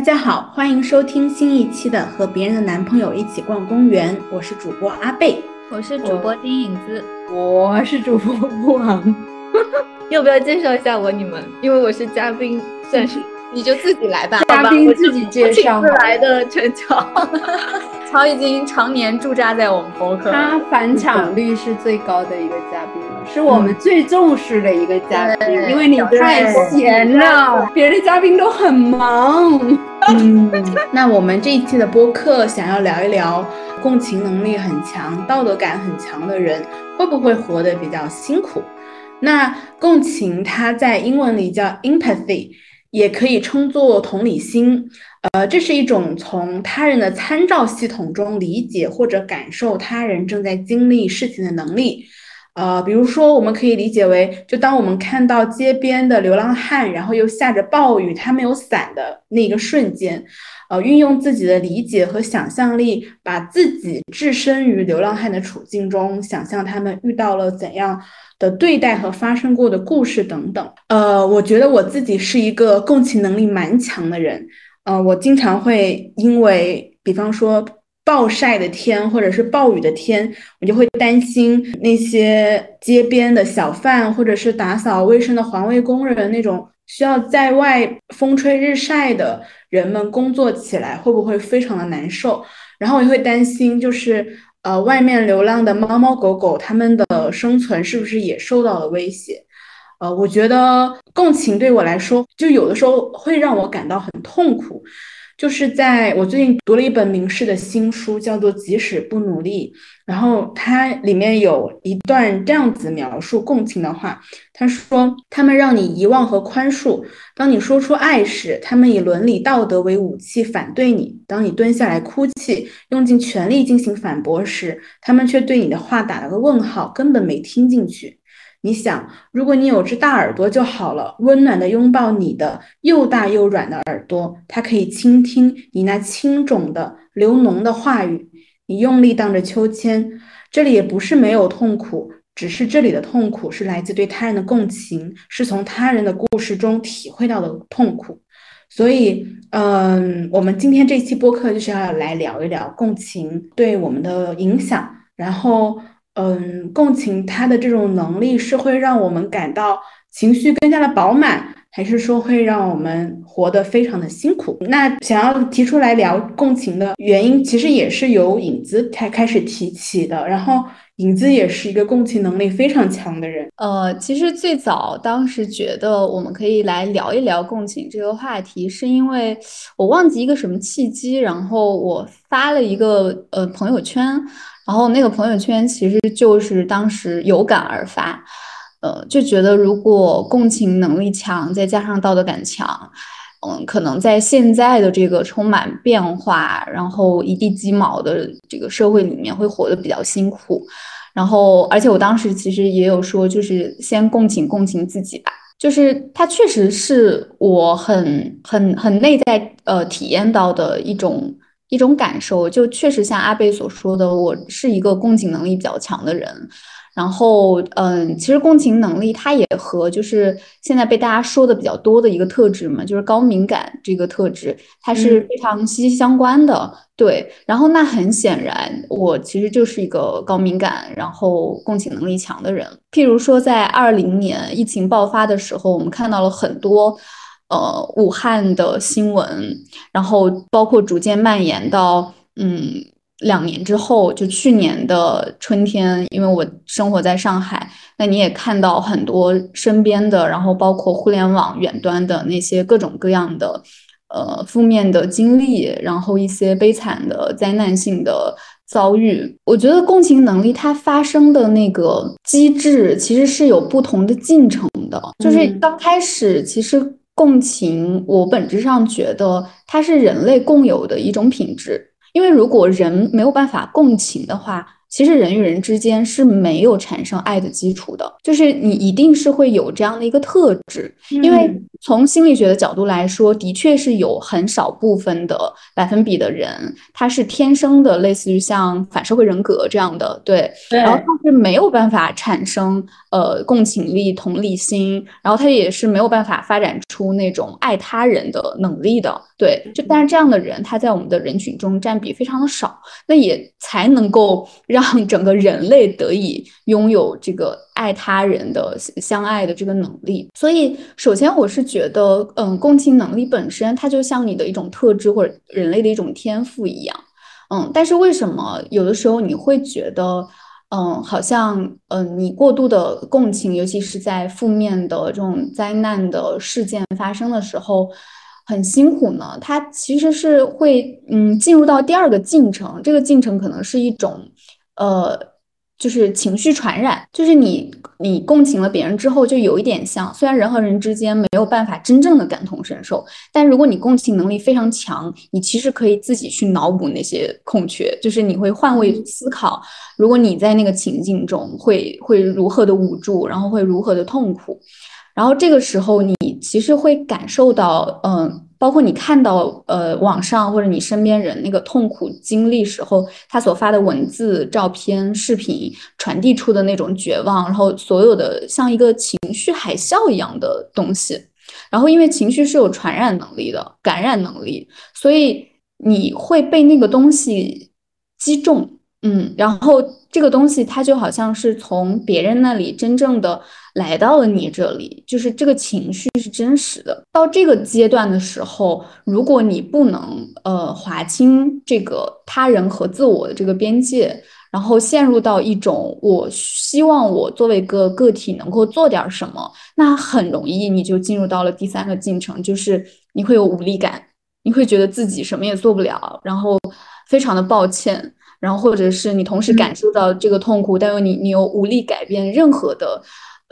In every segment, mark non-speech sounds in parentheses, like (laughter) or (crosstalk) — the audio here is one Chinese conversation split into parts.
大家好，欢迎收听新一期的《和别人的男朋友一起逛公园》，我是主播阿贝，我是主播丁影子，我是主播布昂。(laughs) 要不要介绍一下我你们？因为我是嘉宾，算是你就自己来吧。嘉宾自己介绍。来的陈乔，(laughs) 乔已经常年驻扎在我们博客，他返场率是最高的一个嘉宾了，是我们最重视的一个嘉宾，因为你太闲了，别的嘉宾都很忙。嗯，那我们这一期的播客想要聊一聊，共情能力很强、道德感很强的人会不会活得比较辛苦？那共情，它在英文里叫 empathy，也可以称作同理心。呃，这是一种从他人的参照系统中理解或者感受他人正在经历事情的能力。呃，比如说，我们可以理解为，就当我们看到街边的流浪汉，然后又下着暴雨，他没有伞的那个瞬间，呃，运用自己的理解和想象力，把自己置身于流浪汉的处境中，想象他们遇到了怎样。的对待和发生过的故事等等，呃，我觉得我自己是一个共情能力蛮强的人，呃，我经常会因为，比方说暴晒的天或者是暴雨的天，我就会担心那些街边的小贩或者是打扫卫生的环卫工人那种需要在外风吹日晒的人们工作起来会不会非常的难受，然后我也会担心就是。呃，外面流浪的猫猫狗狗，它们的生存是不是也受到了威胁？呃，我觉得共情对我来说，就有的时候会让我感到很痛苦。就是在我最近读了一本名士的新书，叫做《即使不努力》，然后它里面有一段这样子描述共情的话，他说：“他们让你遗忘和宽恕，当你说出爱时，他们以伦理道德为武器反对你；当你蹲下来哭泣，用尽全力进行反驳时，他们却对你的话打了个问号，根本没听进去。”你想，如果你有只大耳朵就好了，温暖的拥抱你的又大又软的耳朵，它可以倾听你那轻肿的流脓的话语。你用力荡着秋千，这里也不是没有痛苦，只是这里的痛苦是来自对他人的共情，是从他人的故事中体会到的痛苦。所以，嗯，我们今天这期播客就是要来聊一聊共情对我们的影响，然后。嗯，共情他的这种能力是会让我们感到情绪更加的饱满，还是说会让我们活得非常的辛苦？那想要提出来聊共情的原因，其实也是由影子才开始提起的。然后影子也是一个共情能力非常强的人。呃，其实最早当时觉得我们可以来聊一聊共情这个话题，是因为我忘记一个什么契机，然后我发了一个呃朋友圈。然后那个朋友圈其实就是当时有感而发，呃，就觉得如果共情能力强，再加上道德感强，嗯，可能在现在的这个充满变化，然后一地鸡毛的这个社会里面，会活得比较辛苦。然后，而且我当时其实也有说，就是先共情共情自己吧，就是它确实是我很很很内在呃体验到的一种。一种感受，就确实像阿贝所说的，我是一个共情能力比较强的人。然后，嗯，其实共情能力它也和就是现在被大家说的比较多的一个特质嘛，就是高敏感这个特质，它是非常息息相关的。对，然后那很显然，我其实就是一个高敏感，然后共情能力强的人。譬如说，在二零年疫情爆发的时候，我们看到了很多。呃，武汉的新闻，然后包括逐渐蔓延到，嗯，两年之后，就去年的春天，因为我生活在上海，那你也看到很多身边的，然后包括互联网远端的那些各种各样的，呃，负面的经历，然后一些悲惨的灾难性的遭遇。我觉得共情能力它发生的那个机制，其实是有不同的进程的，就是刚开始其实。共情，我本质上觉得它是人类共有的一种品质。因为如果人没有办法共情的话，其实人与人之间是没有产生爱的基础的，就是你一定是会有这样的一个特质，因为从心理学的角度来说，的确是有很少部分的百分比的人，他是天生的类似于像反社会人格这样的，对，然后他是没有办法产生呃共情力、同理心，然后他也是没有办法发展出那种爱他人的能力的，对，就但是这样的人他在我们的人群中占比非常的少，那也才能够让。让整个人类得以拥有这个爱他人的相爱的这个能力，所以首先我是觉得，嗯，共情能力本身它就像你的一种特质或者人类的一种天赋一样，嗯，但是为什么有的时候你会觉得，嗯，好像，嗯，你过度的共情，尤其是在负面的这种灾难的事件发生的时候。很辛苦呢，它其实是会嗯进入到第二个进程，这个进程可能是一种，呃，就是情绪传染，就是你你共情了别人之后，就有一点像，虽然人和人之间没有办法真正的感同身受，但如果你共情能力非常强，你其实可以自己去脑补那些空缺，就是你会换位思考，如果你在那个情境中会会如何的无助，然后会如何的痛苦。然后这个时候，你其实会感受到，嗯，包括你看到，呃，网上或者你身边人那个痛苦经历时候，他所发的文字、照片、视频传递出的那种绝望，然后所有的像一个情绪海啸一样的东西。然后，因为情绪是有传染能力的、感染能力，所以你会被那个东西击中。嗯，然后这个东西它就好像是从别人那里真正的来到了你这里，就是这个情绪是真实的。到这个阶段的时候，如果你不能呃划清这个他人和自我的这个边界，然后陷入到一种我希望我作为一个个体能够做点什么，那很容易你就进入到了第三个进程，就是你会有无力感，你会觉得自己什么也做不了，然后非常的抱歉。然后，或者是你同时感受到这个痛苦，但又你你又无力改变任何的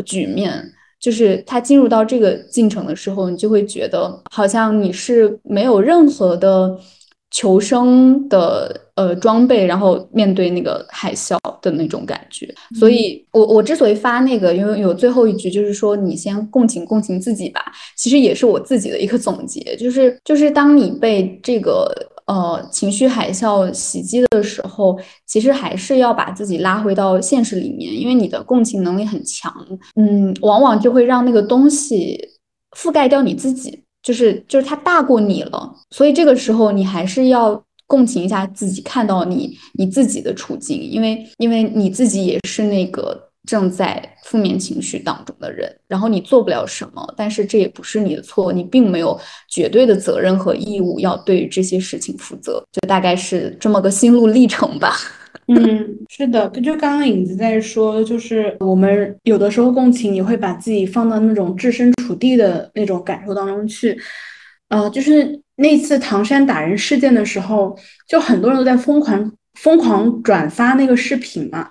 局面，就是他进入到这个进程的时候，你就会觉得好像你是没有任何的求生的呃装备，然后面对那个海啸的那种感觉。所以，我我之所以发那个，因为有最后一句就是说你先共情共情自己吧，其实也是我自己的一个总结，就是就是当你被这个。呃，情绪海啸袭击的时候，其实还是要把自己拉回到现实里面，因为你的共情能力很强，嗯，往往就会让那个东西覆盖掉你自己，就是就是它大过你了，所以这个时候你还是要共情一下自己，看到你你自己的处境，因为因为你自己也是那个。正在负面情绪当中的人，然后你做不了什么，但是这也不是你的错，你并没有绝对的责任和义务要对这些事情负责，就大概是这么个心路历程吧。(laughs) 嗯，是的，就刚刚影子在说，就是我们有的时候共情，你会把自己放到那种置身处地的那种感受当中去。呃，就是那次唐山打人事件的时候，就很多人都在疯狂疯狂转发那个视频嘛。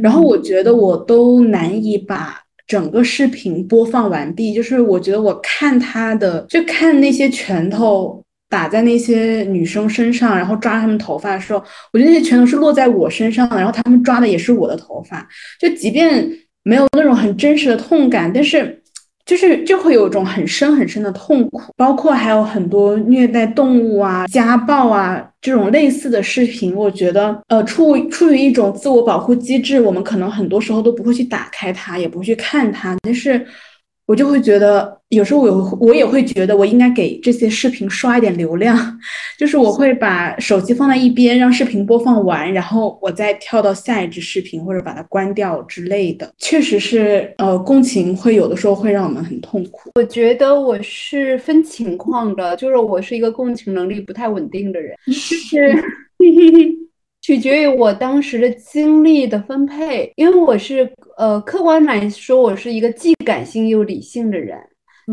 然后我觉得我都难以把整个视频播放完毕，就是我觉得我看他的，就看那些拳头打在那些女生身上，然后抓她们头发的时候，我觉得那些拳头是落在我身上的，然后他们抓的也是我的头发，就即便没有那种很真实的痛感，但是。就是就会有一种很深很深的痛苦，包括还有很多虐待动物啊、家暴啊这种类似的视频。我觉得，呃，处出于一种自我保护机制，我们可能很多时候都不会去打开它，也不会去看它，但是。我就会觉得，有时候我我也会觉得，我应该给这些视频刷一点流量，(laughs) 就是我会把手机放在一边，让视频播放完，然后我再跳到下一支视频，或者把它关掉之类的。确实是，呃，共情会有的时候会让我们很痛苦。我觉得我是分情况的，就是我是一个共情能力不太稳定的人，(laughs) 就是。(laughs) 取决于我当时的精力的分配，因为我是呃，客观来说，我是一个既感性又理性的人。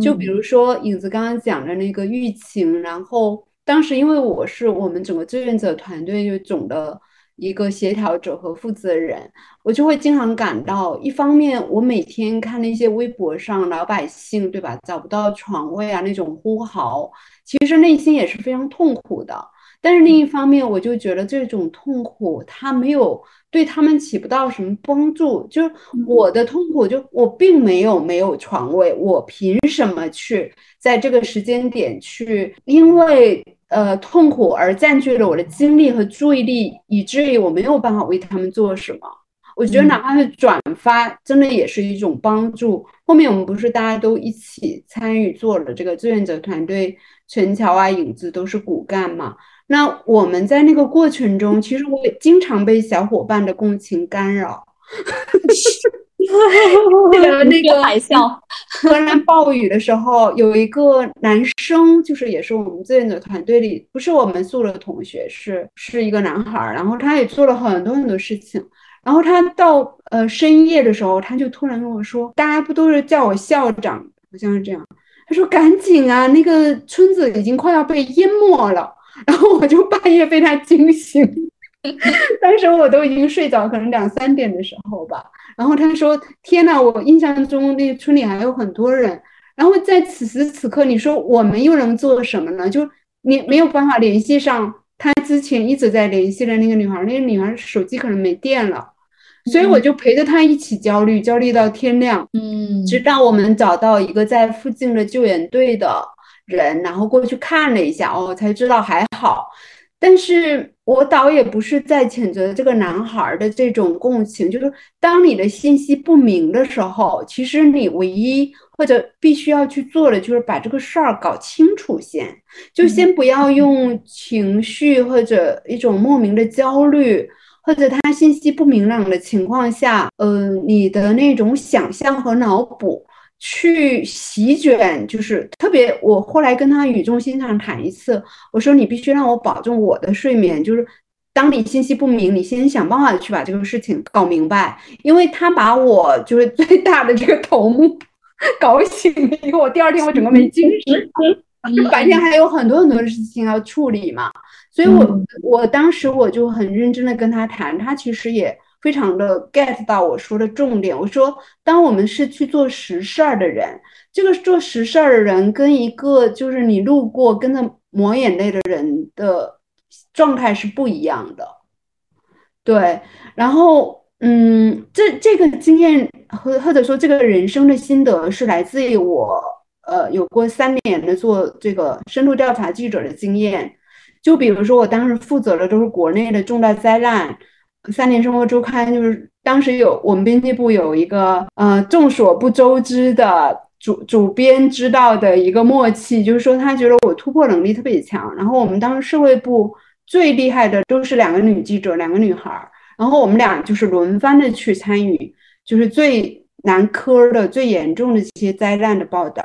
就比如说影子刚刚讲的那个疫情，然后当时因为我是我们整个志愿者团队就总的一个协调者和负责人，我就会经常感到，一方面我每天看那些微博上老百姓对吧找不到床位啊那种呼嚎，其实内心也是非常痛苦的。但是另一方面，我就觉得这种痛苦，它没有对他们起不到什么帮助。就是我的痛苦，就我并没有没有床位，我凭什么去在这个时间点去，因为呃痛苦而占据了我的精力和注意力，以至于我没有办法为他们做什么。我觉得哪怕是转发，真的也是一种帮助。后面我们不是大家都一起参与做了这个志愿者团队，陈桥啊、影子都是骨干嘛。那我们在那个过程中，其实我也经常被小伙伴的共情干扰。(laughs) (laughs) 那个海啸，突然暴雨的时候，有一个男生，就是也是我们志愿者团队里，不是我们宿的同学，是是一个男孩儿，然后他也做了很多很多事情。然后他到呃深夜的时候，他就突然跟我说：“大家不都是叫我校长？好像是这样。”他说：“赶紧啊，那个村子已经快要被淹没了。”然后我就半夜被他惊醒，(laughs) 当时我都已经睡着，可能两三点的时候吧。然后他说：“天呐，我印象中那村里还有很多人。然后在此时此刻，你说我们又能做什么呢？就你没有办法联系上。”他之前一直在联系的那个女孩，那个女孩手机可能没电了，所以我就陪着他一起焦虑，焦虑到天亮。嗯，直到我们找到一个在附近的救援队的人，然后过去看了一下，哦，才知道还好。但是我倒也不是在谴责这个男孩的这种共情，就是当你的信息不明的时候，其实你唯一。或者必须要去做的就是把这个事儿搞清楚先，就先不要用情绪或者一种莫名的焦虑，或者他信息不明朗的情况下，嗯，你的那种想象和脑补去席卷，就是特别。我后来跟他语重心长谈一次，我说你必须让我保证我的睡眠，就是当你信息不明，你先想办法去把这个事情搞明白，因为他把我就是最大的这个头目。(laughs) 搞醒了以后，我第二天我整个没精神，白天还有很多很多的事情要处理嘛，所以我我当时我就很认真的跟他谈，他其实也非常的 get 到我说的重点。我说，当我们是去做实事儿的人，这个做实事儿的人跟一个就是你路过跟着抹眼泪的人的状态是不一样的，对，然后。嗯，这这个经验或或者说这个人生的心得是来自于我，呃，有过三年的做这个深度调查记者的经验。就比如说，我当时负责的都是国内的重大灾难，《三年生活周刊》就是当时有我们编辑部有一个呃众所不周知的主主编知道的一个默契，就是说他觉得我突破能力特别强。然后我们当时社会部最厉害的都是两个女记者，两个女孩儿。然后我们俩就是轮番的去参与，就是最难科的、最严重的这些灾难的报道。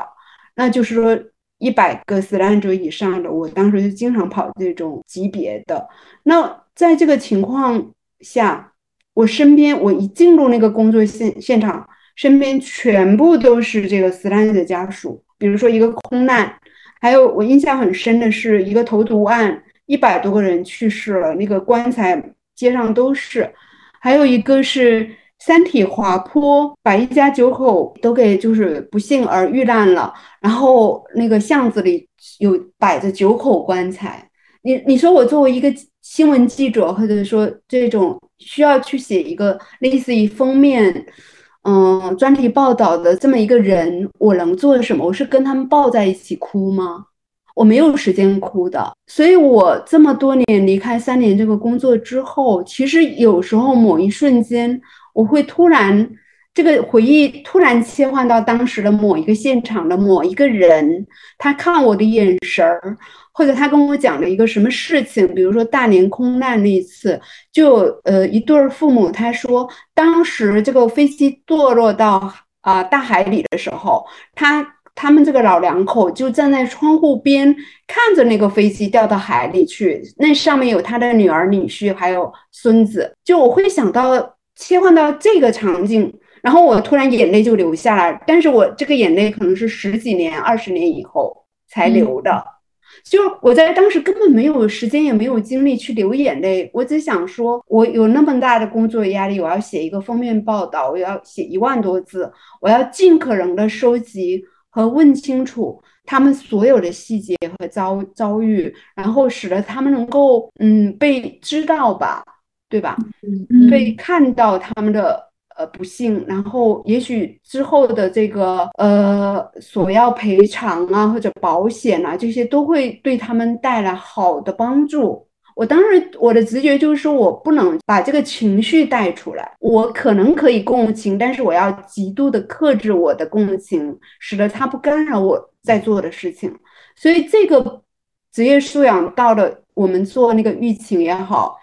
那就是说，一百个死难者以上的，我当时就经常跑这种级别的。那在这个情况下，我身边我一进入那个工作现现场，身边全部都是这个死难者家属。比如说一个空难，还有我印象很深的是一个投毒案，一百多个人去世了，那个棺材。街上都是，还有一个是三体滑坡，把一家九口都给就是不幸而遇难了。然后那个巷子里有摆着九口棺材。你你说我作为一个新闻记者，或者说这种需要去写一个类似于封面，嗯，专题报道的这么一个人，我能做什么？我是跟他们抱在一起哭吗？我没有时间哭的，所以我这么多年离开三年这个工作之后，其实有时候某一瞬间，我会突然这个回忆突然切换到当时的某一个现场的某一个人，他看我的眼神儿，或者他跟我讲了一个什么事情，比如说大连空难那一次，就呃一对儿父母，他说当时这个飞机堕落到啊大海里的时候，他。他们这个老两口就站在窗户边看着那个飞机掉到海里去，那上面有他的女儿、女婿还有孙子。就我会想到切换到这个场景，然后我突然眼泪就流下来。但是我这个眼泪可能是十几年、二十年以后才流的。就我在当时根本没有时间，也没有精力去流眼泪。我只想说，我有那么大的工作压力，我要写一个封面报道，我要写一万多字，我要尽可能的收集。和问清楚他们所有的细节和遭遭遇，然后使得他们能够嗯被知道吧，对吧？嗯被看到他们的呃不幸，然后也许之后的这个呃索要赔偿啊或者保险啊这些都会对他们带来好的帮助。我当时我的直觉就是说我不能把这个情绪带出来，我可能可以共情，但是我要极度的克制我的共情，使得它不干扰我在做的事情。所以这个职业素养到了我们做那个疫情也好，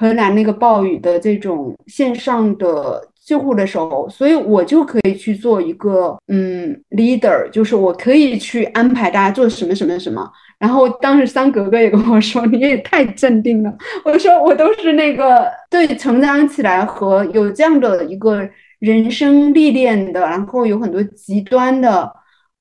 荷兰那个暴雨的这种线上的救护的时候，所以我就可以去做一个嗯 leader，就是我可以去安排大家做什么什么什么。然后当时三格格也跟我说：“你也太镇定了。”我说：“我都是那个对成长起来和有这样的一个人生历练的，然后有很多极端的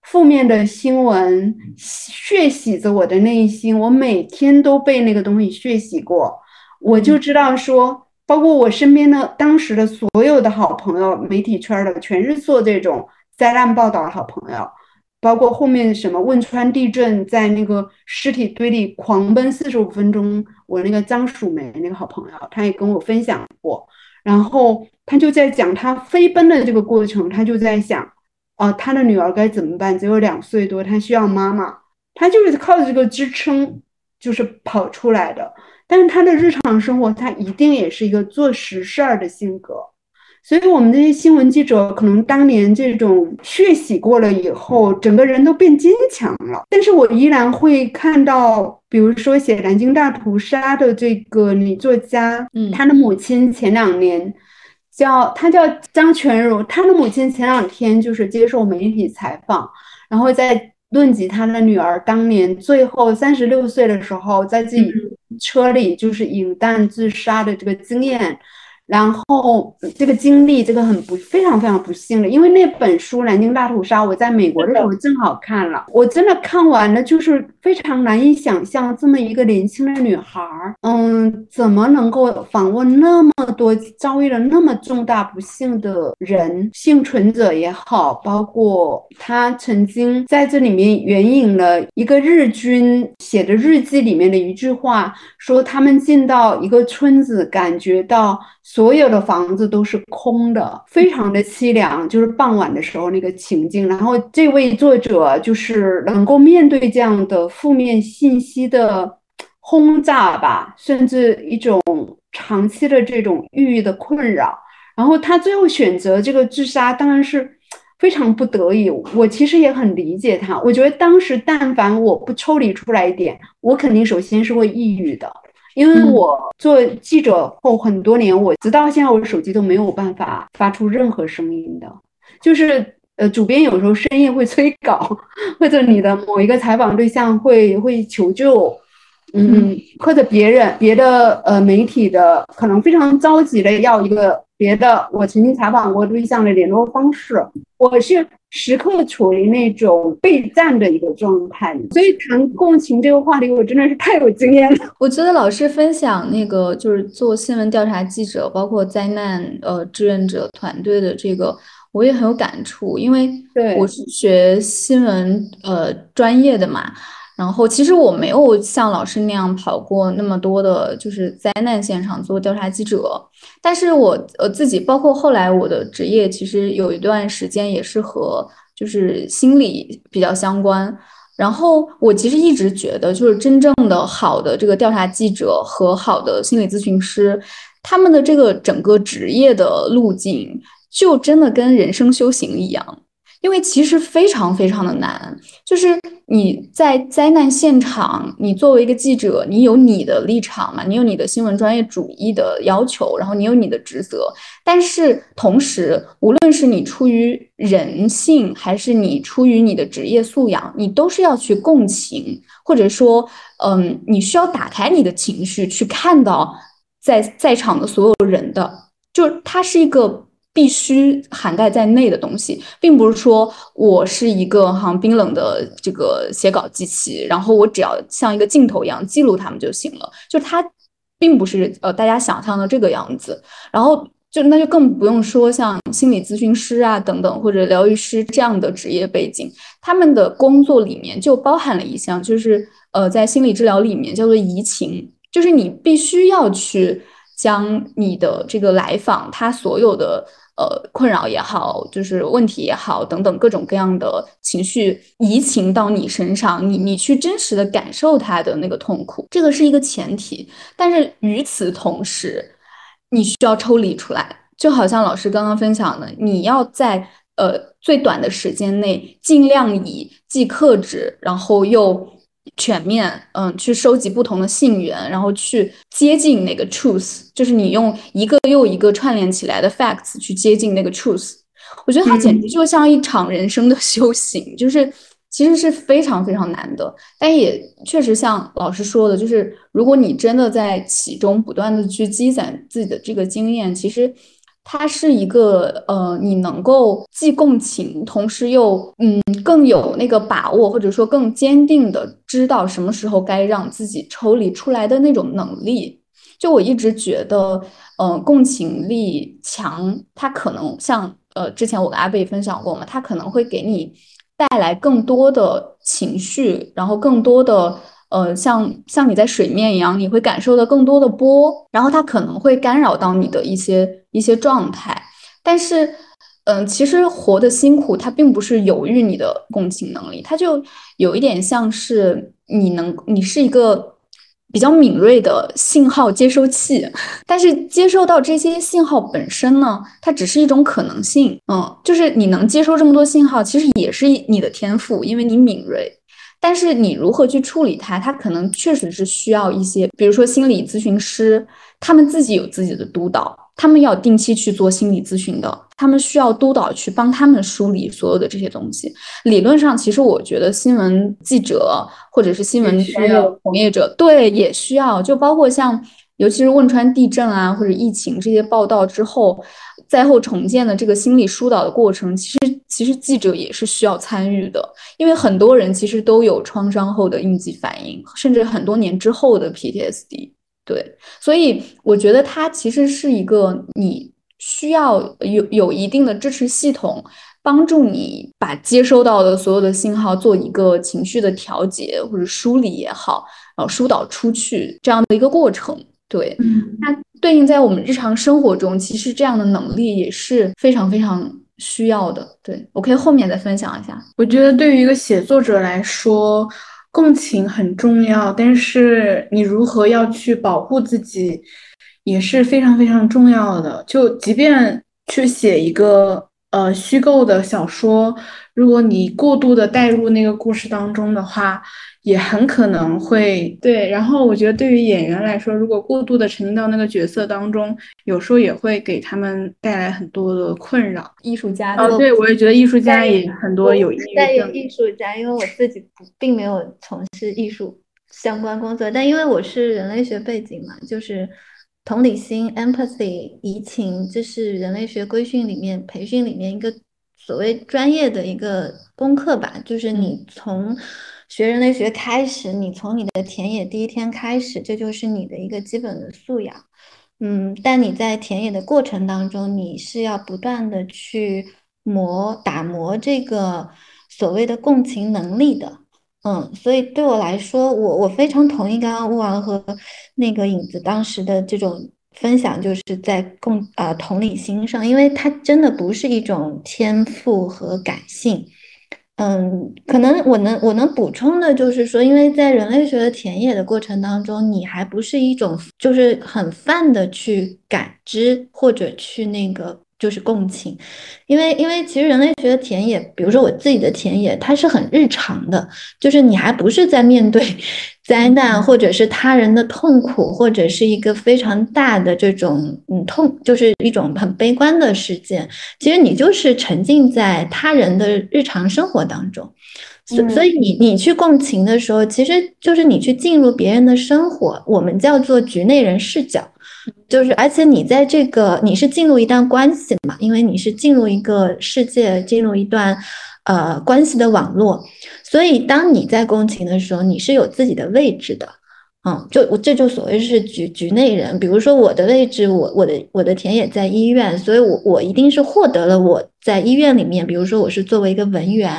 负面的新闻血洗着我的内心，我每天都被那个东西血洗过，我就知道说，包括我身边的当时的所有的好朋友，媒体圈的全是做这种灾难报道的好朋友。”包括后面什么汶川地震，在那个尸体堆里狂奔四十五分钟，我那个张淑梅那个好朋友，他也跟我分享过，然后他就在讲他飞奔的这个过程，他就在想，啊，他的女儿该怎么办？只有两岁多，他需要妈妈，他就是靠着这个支撑，就是跑出来的。但是他的日常生活，他一定也是一个做实事儿的性格。所以，我们这些新闻记者可能当年这种血洗过了以后，整个人都变坚强了。但是我依然会看到，比如说写南京大屠杀的这个女作家，嗯她的母亲前两年叫她叫张全如，她的母亲前两天就是接受媒体采访，然后在论及他的女儿当年最后三十六岁的时候，在自己车里就是引弹自杀的这个经验。然后这个经历，这个很不非常非常不幸的，因为那本书《南京大屠杀》，我在美国的时候正好看了，我真的看完了，就是非常难以想象这么一个年轻的女孩儿，嗯，怎么能够访问那么多遭遇了那么重大不幸的人，幸存者也好，包括她曾经在这里面援引了一个日军写的日记里面的一句话，说他们进到一个村子，感觉到。所有的房子都是空的，非常的凄凉。就是傍晚的时候那个情境，然后这位作者就是能够面对这样的负面信息的轰炸吧，甚至一种长期的这种抑郁的困扰，然后他最后选择这个自杀，当然是非常不得已。我其实也很理解他，我觉得当时但凡我不抽离出来一点，我肯定首先是会抑郁的。因为我做记者后很多年，我直到现在我手机都没有办法发出任何声音的，就是呃，主编有时候深夜会催稿，(laughs) 或者你的某一个采访对象会会求救，嗯，或者别人别的呃媒体的可能非常着急的要一个别的我曾经采访过对象的联络方式，我是时刻处于那种备战的一个状态，所以谈共情这个话题，我真的是太有经验了。我觉得老师分享那个就是做新闻调查记者，包括灾难呃志愿者团队的这个，我也很有感触，因为对我是学新闻呃专业的嘛。然后其实我没有像老师那样跑过那么多的，就是灾难现场做调查记者。但是我呃自己，包括后来我的职业，其实有一段时间也是和就是心理比较相关。然后我其实一直觉得，就是真正的好的这个调查记者和好的心理咨询师，他们的这个整个职业的路径，就真的跟人生修行一样。因为其实非常非常的难，就是你在灾难现场，你作为一个记者，你有你的立场嘛，你有你的新闻专业主义的要求，然后你有你的职责，但是同时，无论是你出于人性，还是你出于你的职业素养，你都是要去共情，或者说，嗯，你需要打开你的情绪，去看到在在场的所有人的，就是它是一个。必须涵盖在内的东西，并不是说我是一个哈冰冷的这个写稿机器，然后我只要像一个镜头一样记录他们就行了。就它并不是呃大家想象的这个样子。然后就那就更不用说像心理咨询师啊等等，或者疗愈师这样的职业背景，他们的工作里面就包含了一项，就是呃，在心理治疗里面叫做移情，就是你必须要去将你的这个来访他所有的呃困扰也好，就是问题也好等等各种各样的情绪移情到你身上，你你去真实的感受他的那个痛苦，这个是一个前提，但是与此同时。你需要抽离出来，就好像老师刚刚分享的，你要在呃最短的时间内，尽量以既克制，然后又全面，嗯，去收集不同的信源，然后去接近那个 truth，就是你用一个又一个串联起来的 facts 去接近那个 truth。我觉得它简直就像一场人生的 (laughs) 修行，就是。其实是非常非常难的，但也确实像老师说的，就是如果你真的在其中不断的去积攒自己的这个经验，其实它是一个呃，你能够既共情，同时又嗯更有那个把握，或者说更坚定的知道什么时候该让自己抽离出来的那种能力。就我一直觉得，呃，共情力强，它可能像呃之前我跟阿贝分享过嘛，它可能会给你。带来更多的情绪，然后更多的呃，像像你在水面一样，你会感受到更多的波，然后它可能会干扰到你的一些一些状态。但是，嗯，其实活的辛苦，它并不是由于你的共情能力，它就有一点像是你能，你是一个。比较敏锐的信号接收器，(laughs) 但是接收到这些信号本身呢，它只是一种可能性。嗯，就是你能接收这么多信号，其实也是你的天赋，因为你敏锐。但是你如何去处理它，它可能确实是需要一些，比如说心理咨询师，他们自己有自己的督导，他们要定期去做心理咨询的，他们需要督导去帮他们梳理所有的这些东西。理论上，其实我觉得新闻记者或者是新闻专业从业者，对，也需要，就包括像。尤其是汶川地震啊，或者疫情这些报道之后，灾后重建的这个心理疏导的过程，其实其实记者也是需要参与的，因为很多人其实都有创伤后的应激反应，甚至很多年之后的 PTSD。对，所以我觉得它其实是一个你需要有有一定的支持系统，帮助你把接收到的所有的信号做一个情绪的调节或者梳理也好，然后疏导出去这样的一个过程。对，那对应在我们日常生活中，其实这样的能力也是非常非常需要的。对我可以后面再分享一下。我觉得对于一个写作者来说，共情很重要，但是你如何要去保护自己，也是非常非常重要的。就即便去写一个呃虚构的小说，如果你过度的带入那个故事当中的话。也很可能会对，然后我觉得对于演员来说，如果过度的沉浸到那个角色当中，有时候也会给他们带来很多的困扰。艺术家哦，对我也觉得艺术家也很多有抑郁症。艺术家，因为我自己并没有从事艺术相关工作，但因为我是人类学背景嘛，就是同理心 （empathy）、移情，这是人类学规训里面培训里面一个所谓专业的一个功课吧，就是你从。学人类学开始，你从你的田野第一天开始，这就是你的一个基本的素养。嗯，但你在田野的过程当中，你是要不断的去磨、打磨这个所谓的共情能力的。嗯，所以对我来说，我我非常同意刚刚乌王和那个影子当时的这种分享，就是在共啊同理心上，因为它真的不是一种天赋和感性。嗯，可能我能我能补充的就是说，因为在人类学的田野的过程当中，你还不是一种就是很泛的去感知或者去那个就是共情，因为因为其实人类学的田野，比如说我自己的田野，它是很日常的，就是你还不是在面对。(laughs) 灾难，或者是他人的痛苦，或者是一个非常大的这种嗯痛，就是一种很悲观的事件。其实你就是沉浸在他人的日常生活当中，所所以你你去共情的时候，其实就是你去进入别人的生活，我们叫做局内人视角，就是而且你在这个你是进入一段关系嘛，因为你是进入一个世界，进入一段。呃，关系的网络，所以当你在共情的时候，你是有自己的位置的，嗯，就我这就所谓是局局内人。比如说我的位置，我我的我的田野在医院，所以我我一定是获得了我在医院里面，比如说我是作为一个文员，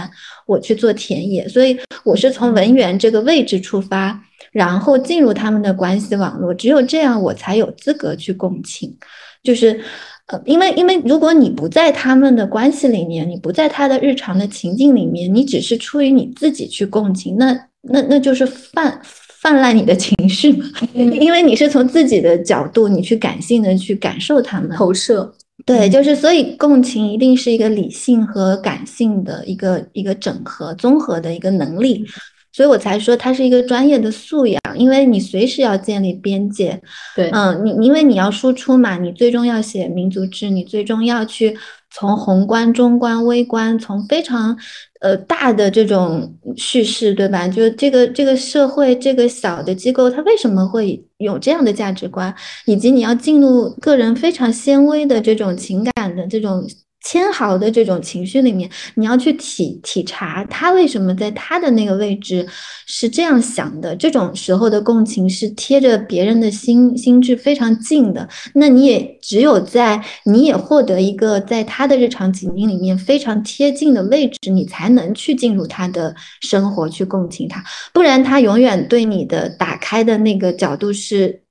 我去做田野，所以我是从文员这个位置出发，然后进入他们的关系网络，只有这样我才有资格去共情，就是呃，因为因为如果你不在他们的关系里面，你不在他的日常的情境里面，你只是出于你自己去共情，那那那就是泛。泛滥你的情绪嘛，因为你是从自己的角度，你去感性的去感受他们。投射，对，就是所以共情一定是一个理性和感性的一个一个整合综合的一个能力，所以我才说它是一个专业的素养，因为你随时要建立边界，对，嗯，你因为你要输出嘛，你最终要写民族志，你最终要去。从宏观、中观、微观，从非常呃大的这种叙事，对吧？就这个这个社会，这个小的机构，它为什么会有这样的价值观？以及你要进入个人非常纤维的这种情感的这种。纤毫的这种情绪里面，你要去体体察他为什么在他的那个位置是这样想的。这种时候的共情是贴着别人的心心智非常近的。那你也只有在你也获得一个在他的日常情境里面非常贴近的位置，你才能去进入他的生活去共情他。不然他永远对你的打开的那个角度是。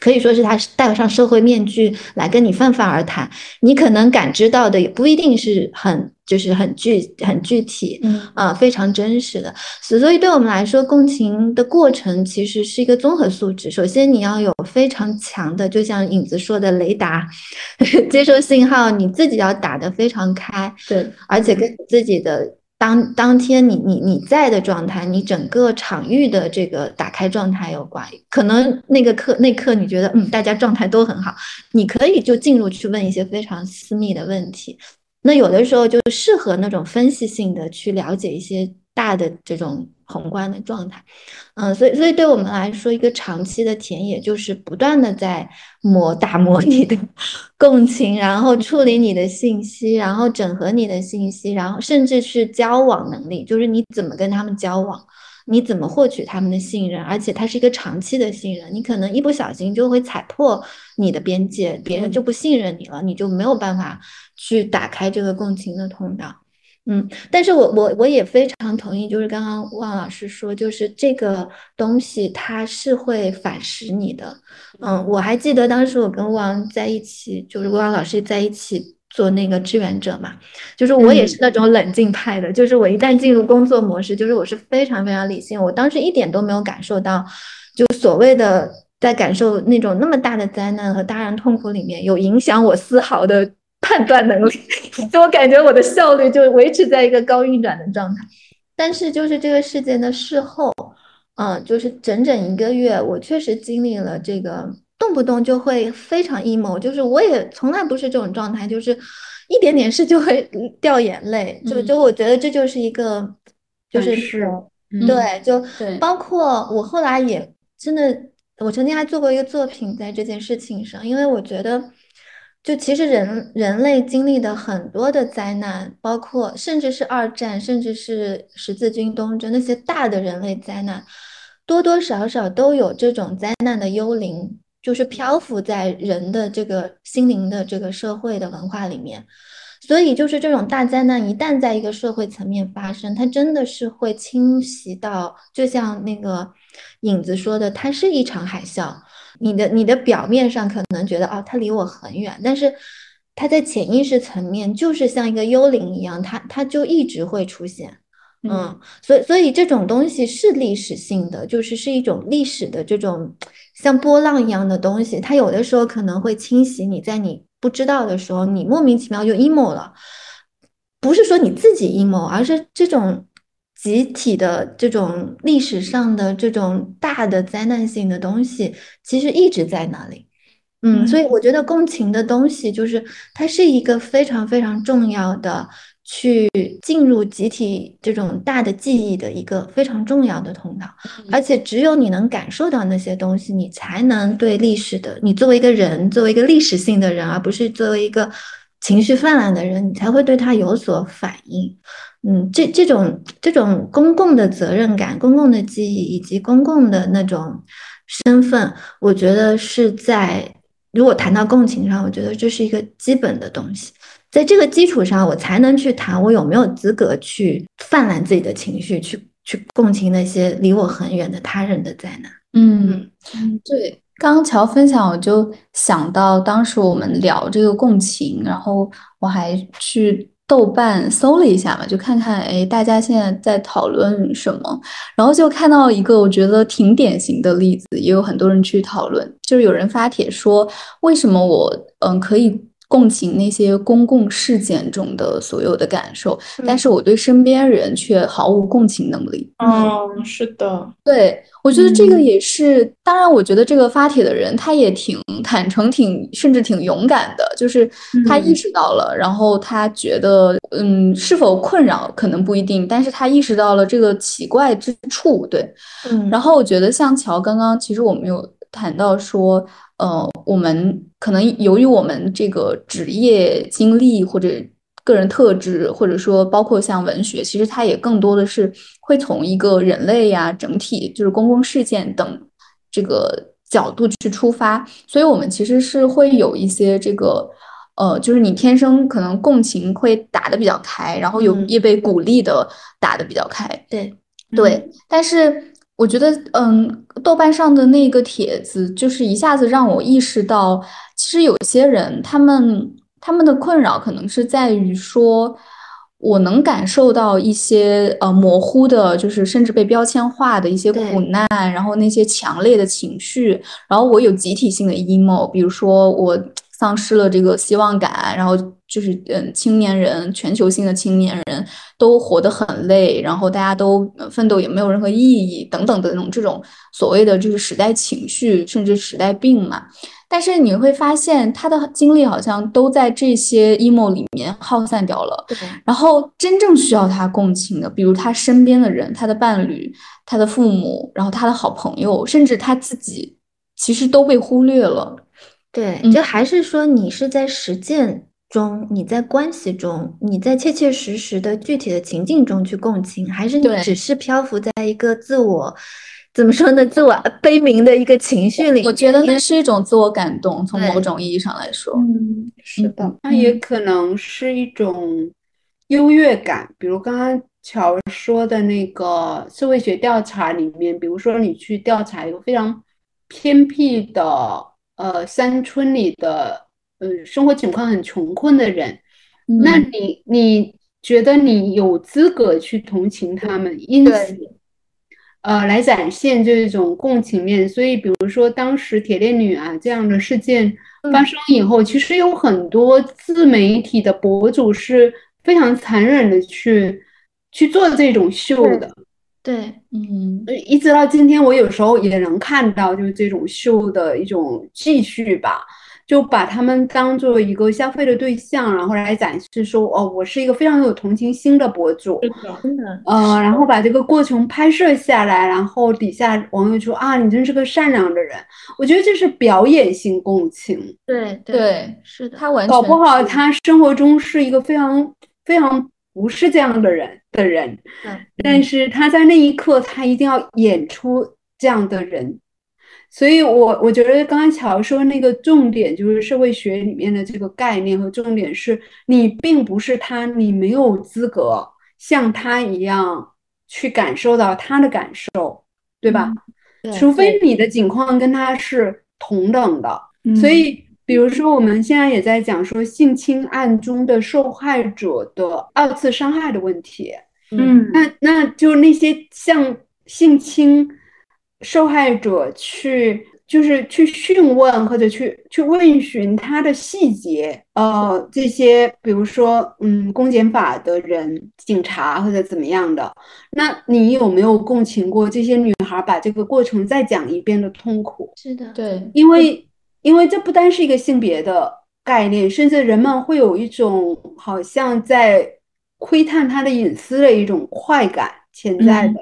可以说是他戴上社会面具来跟你泛泛而谈，你可能感知到的也不一定是很就是很具很具体，嗯啊非常真实的。所以对我们来说，共情的过程其实是一个综合素质。首先你要有非常强的，就像影子说的雷达 (laughs) 接收信号，你自己要打得非常开，对，而且跟自己的。当当天你你你在的状态，你整个场域的这个打开状态有关，可能那个课那课你觉得嗯大家状态都很好，你可以就进入去问一些非常私密的问题，那有的时候就适合那种分析性的去了解一些大的这种。宏观的状态，嗯，所以所以对我们来说，一个长期的田野就是不断的在磨打磨你的共情，然后处理你的信息，然后整合你的信息，然后甚至是交往能力，就是你怎么跟他们交往，你怎么获取他们的信任，而且它是一个长期的信任，你可能一不小心就会踩破你的边界，别人就不信任你了，你就没有办法去打开这个共情的通道。嗯，但是我我我也非常同意，就是刚刚汪老师说，就是这个东西它是会反噬你的。嗯，我还记得当时我跟汪在一起，就是汪老师在一起做那个志愿者嘛，就是我也是那种冷静派的，就是我一旦进入工作模式，就是我是非常非常理性，我当时一点都没有感受到，就所谓的在感受那种那么大的灾难和大人痛苦里面有影响我丝毫的。判断能力，(laughs) 就我感觉我的效率就维持在一个高运转的状态。但是就是这个事件的事后，嗯，就是整整一个月，我确实经历了这个，动不动就会非常 emo，就是我也从来不是这种状态，就是一点点事就会掉眼泪，就就我觉得这就是一个，就是对，就包括我后来也真的，我曾经还做过一个作品在这件事情上，因为我觉得。就其实人人类经历的很多的灾难，包括甚至是二战，甚至是十字军东征那些大的人类灾难，多多少少都有这种灾难的幽灵，就是漂浮在人的这个心灵的这个社会的文化里面。所以，就是这种大灾难一旦在一个社会层面发生，它真的是会侵袭到，就像那个影子说的，它是一场海啸。你的你的表面上可能觉得哦，他离我很远，但是他在潜意识层面就是像一个幽灵一样，他他就一直会出现，嗯，所以所以这种东西是历史性的，就是是一种历史的这种像波浪一样的东西，它有的时候可能会侵袭你，在你不知道的时候，你莫名其妙就 emo 了，不是说你自己 emo，而是这种。集体的这种历史上的这种大的灾难性的东西，其实一直在那里。嗯，所以我觉得共情的东西，就是它是一个非常非常重要的去进入集体这种大的记忆的一个非常重要的通道。而且只有你能感受到那些东西，你才能对历史的你作为一个人，作为一个历史性的人，而不是作为一个。情绪泛滥的人，你才会对他有所反应。嗯，这这种这种公共的责任感、公共的记忆以及公共的那种身份，我觉得是在如果谈到共情上，我觉得这是一个基本的东西。在这个基础上，我才能去谈我有没有资格去泛滥自己的情绪，去去共情那些离我很远的他人的灾难。嗯，对。刚刚乔分享，我就想到当时我们聊这个共情，然后我还去豆瓣搜了一下嘛，就看看哎大家现在在讨论什么，然后就看到一个我觉得挺典型的例子，也有很多人去讨论，就是有人发帖说，为什么我嗯可以。共情那些公共事件中的所有的感受，但是我对身边人却毫无共情能力。嗯，是的，对我觉得这个也是。当然，我觉得这个发帖的人他也挺坦诚，挺甚至挺勇敢的，就是他意识到了，然后他觉得，嗯，是否困扰可能不一定，但是他意识到了这个奇怪之处。对，嗯，然后我觉得像乔刚刚，其实我们有谈到说。呃，我们可能由于我们这个职业经历或者个人特质，或者说包括像文学，其实它也更多的是会从一个人类呀、整体就是公共事件等这个角度去出发，所以我们其实是会有一些这个呃，就是你天生可能共情会打得比较开，然后有也被鼓励的打得比较开，对。对，但是。我觉得，嗯，豆瓣上的那个帖子，就是一下子让我意识到，其实有些人他们他们的困扰可能是在于说，我能感受到一些呃模糊的，就是甚至被标签化的一些苦难，然后那些强烈的情绪，然后我有集体性的 emo，比如说我。丧失了这个希望感，然后就是嗯，青年人全球性的青年人都活得很累，然后大家都奋斗也没有任何意义等等的那种这种所谓的就是时代情绪，甚至时代病嘛。但是你会发现他的精力好像都在这些 emo 里面耗散掉了。然后真正需要他共情的，比如他身边的人、他的伴侣、他的父母，然后他的好朋友，甚至他自己，其实都被忽略了。对，就还是说你是在实践中，你在关系中，你在切切实实的具体的情境中去共情，还是你只是漂浮在一个自我怎么说呢？自我悲鸣的一个情绪里？我觉得那是一种自我感动，从某种意义上来说，嗯，是的，那也可能是一种优越感。比如刚刚乔说的那个社会学调查里面，比如说你去调查一个非常偏僻的。呃，山村里的呃生活情况很穷困的人，那你你觉得你有资格去同情他们，因此，呃，来展现这种共情面。所以，比如说当时铁链女啊这样的事件发生以后，其实有很多自媒体的博主是非常残忍的去去做这种秀的。对，嗯，一直到今天，我有时候也能看到，就是这种秀的一种继续吧，就把他们当做一个消费的对象，然后来展示说，哦，我是一个非常有同情心的博主，真的，呃，然后把这个过程拍摄下来，然后底下网友说啊，你真是个善良的人，我觉得这是表演性共情，对对，是的，他完全搞不好他生活中是一个非常非常。不是这样的人的人，但是他在那一刻，他一定要演出这样的人，所以我我觉得刚才乔说那个重点就是社会学里面的这个概念和重点是，你并不是他，你没有资格像他一样去感受到他的感受，对吧？除非你的境况跟他是同等的，所以。比如说，我们现在也在讲说性侵案中的受害者的二次伤害的问题。嗯，那那就那些向性侵受害者去，就是去讯问或者去去问询他的细节，呃，这些比如说，嗯，公检法的人、警察或者怎么样的，那你有没有共情过这些女孩把这个过程再讲一遍的痛苦？是的，对，因为。因为这不单是一个性别的概念，甚至人们会有一种好像在窥探他的隐私的一种快感潜在的。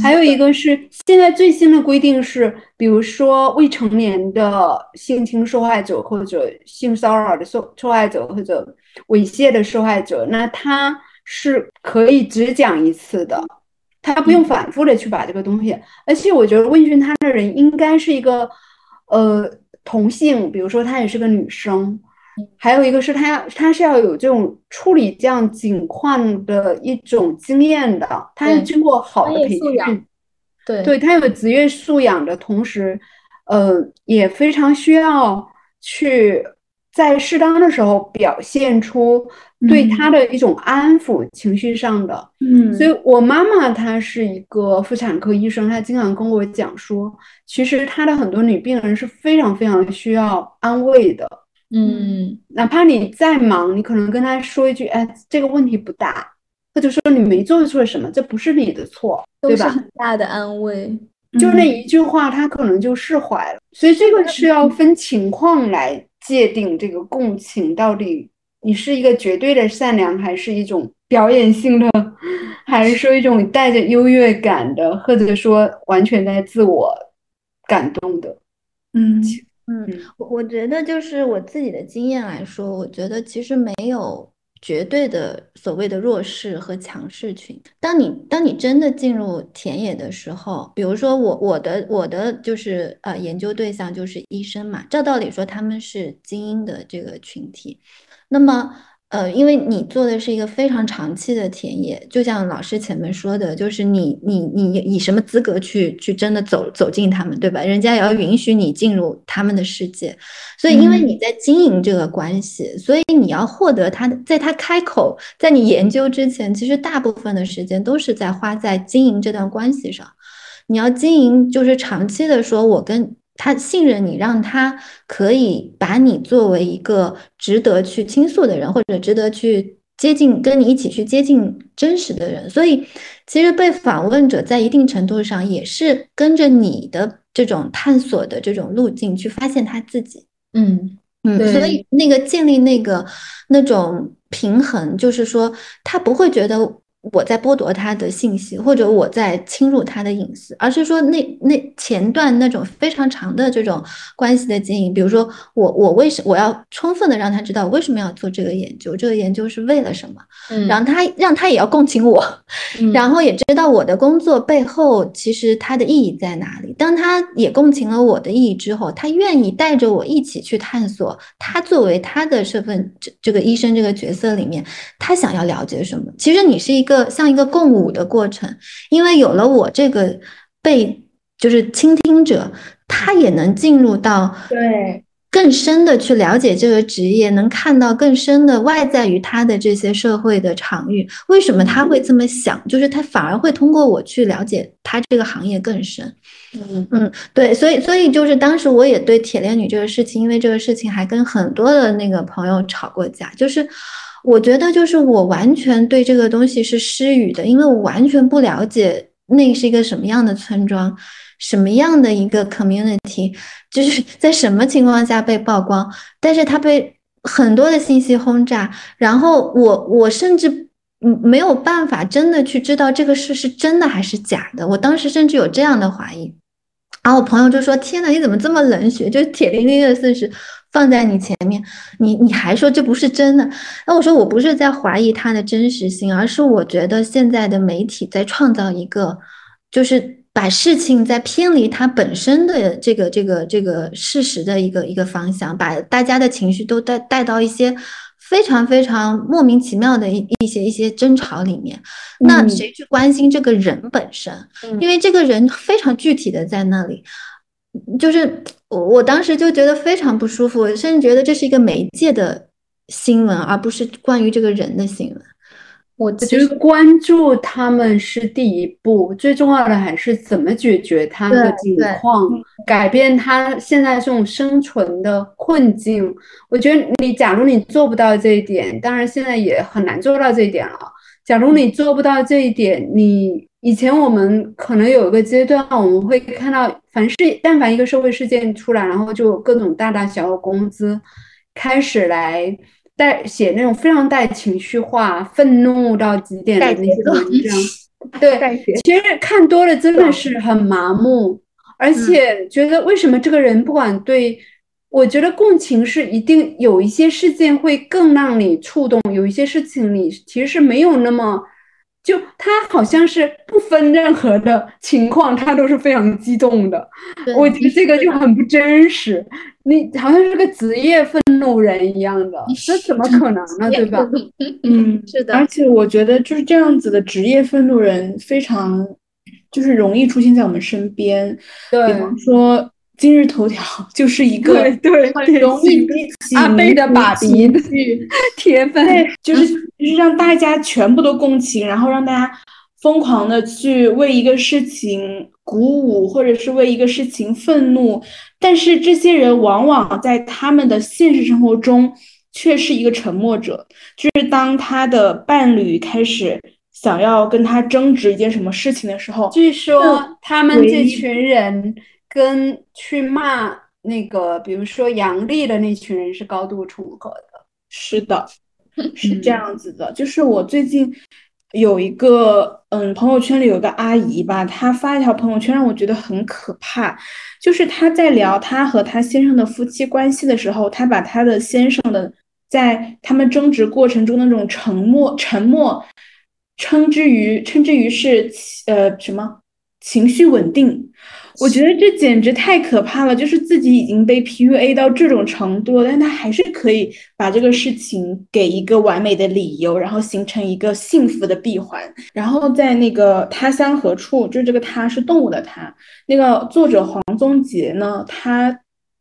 还有一个是现在最新的规定是，比如说未成年的性侵受害者或者性骚扰的受受害者或者猥亵的受害者，那他是可以只讲一次的，他不用反复的去把这个东西。而且我觉得问询他的人应该是一个呃同性，比如说她也是个女生。还有一个是他要，他是要有这种处理这样情况的一种经验的，她要经过好的培训，对，对她有职业素养的同时，呃，也非常需要去在适当的时候表现出对他的一种安抚情绪上的。嗯，所以我妈妈她是一个妇产科医生，她经常跟我讲说，其实她的很多女病人是非常非常需要安慰的。嗯，哪怕你再忙，你可能跟她说一句：“哎，这个问题不大。”或者说你没做错什么，这不是你的错，对吧？很大的安慰，就那一句话，她可能就释怀了。所以这个是要分情况来界定这个共情到底你是一个绝对的善良，还是一种表演性的，还是说一种带着优越感的，或者说完全在自我感动的？嗯。嗯，我我觉得就是我自己的经验来说，我觉得其实没有绝对的所谓的弱势和强势群。当你当你真的进入田野的时候，比如说我我的我的就是呃研究对象就是医生嘛，照道理说他们是精英的这个群体，那么。呃，因为你做的是一个非常长期的田野，就像老师前面说的，就是你你你以什么资格去去真的走走进他们，对吧？人家也要允许你进入他们的世界，所以因为你在经营这个关系，所以你要获得他，在他开口，在你研究之前，其实大部分的时间都是在花在经营这段关系上。你要经营，就是长期的说，我跟。他信任你，让他可以把你作为一个值得去倾诉的人，或者值得去接近、跟你一起去接近真实的人。所以，其实被访问者在一定程度上也是跟着你的这种探索的这种路径去发现他自己。嗯嗯，所以那个建立那个那种平衡，就是说他不会觉得。我在剥夺他的信息，或者我在侵入他的隐私，而是说那那前段那种非常长的这种关系的经营，比如说我我为什我要充分的让他知道我为什么要做这个研究，这个研究是为了什么，嗯，然后他让他也要共情我，然后也知道我的工作背后其实它的意义在哪里。当他也共情了我的意义之后，他愿意带着我一起去探索他作为他的身份这这个医生这个角色里面，他想要了解什么。其实你是一个。像一个共舞的过程，因为有了我这个被就是倾听者，他也能进入到对更深的去了解这个职业，能看到更深的外在于他的这些社会的场域。为什么他会这么想？就是他反而会通过我去了解他这个行业更深。嗯嗯，对，所以所以就是当时我也对铁链女这个事情，因为这个事情还跟很多的那个朋友吵过架，就是。我觉得就是我完全对这个东西是失语的，因为我完全不了解那是一个什么样的村庄，什么样的一个 community，就是 (laughs) 在什么情况下被曝光，但是它被很多的信息轰炸，然后我我甚至嗯没有办法真的去知道这个事是真的还是假的，我当时甚至有这样的怀疑，然后我朋友就说：“天呐，你怎么这么冷血？就是铁零零的事实。”放在你前面，你你还说这不是真的？那我说我不是在怀疑它的真实性，而是我觉得现在的媒体在创造一个，就是把事情在偏离它本身的这个这个这个事实的一个一个方向，把大家的情绪都带带到一些非常非常莫名其妙的一一些一些争吵里面。那谁去关心这个人本身？因为这个人非常具体的在那里。就是我，我当时就觉得非常不舒服，甚至觉得这是一个媒介的新闻，而不是关于这个人的新闻。我其实关注他们是第一步，最重要的还是怎么解决他的境况，改变他现在这种生存的困境。我觉得你，假如你做不到这一点，当然现在也很难做到这一点了。假如你做不到这一点，你。以前我们可能有一个阶段，我们会看到，凡是但凡一个社会事件出来，然后就各种大大小小公司开始来带写那种非常带情绪化、愤怒到极点的那些文章。(laughs) 对。其实看多了真的是很麻木，而且觉得为什么这个人不管对，我觉得共情是一定有一些事件会更让你触动，有一些事情你其实是没有那么，就他好像是不分任何的情况，他都是非常激动的。我觉得这个就很不真实，你好像是个职业愤怒人一样的，这怎么可能呢？对吧？(laughs) 嗯，是的而且我觉得就是这样子的职业愤怒人非常，就是容易出现在我们身边。对比方说，今日头条 (laughs) 就是一个对对，很容易型激起阿贝的民族爸比铁粉，对，就是就是让大家全部都共情，然后让大家疯狂的去为一个事情鼓舞，或者是为一个事情愤怒。但是这些人往往在他们的现实生活中却是一个沉默者，就是当他的伴侣开始想要跟他争执一件什么事情的时候，据说他们这群人跟去骂那个，比如说杨笠的那群人是高度重合的。是的，是这样子的，就是我最近有一个，嗯，朋友圈里有个阿姨吧，她发一条朋友圈让我觉得很可怕，就是她在聊她和她先生的夫妻关系的时候，她把她的先生的在他们争执过程中的那种沉默，沉默，称之于称之于是呃什么情绪稳定。我觉得这简直太可怕了，就是自己已经被 PUA 到这种程度，但他还是可以把这个事情给一个完美的理由，然后形成一个幸福的闭环。然后在那个他乡何处，就是这个他是动物的他，那个作者黄宗杰呢，他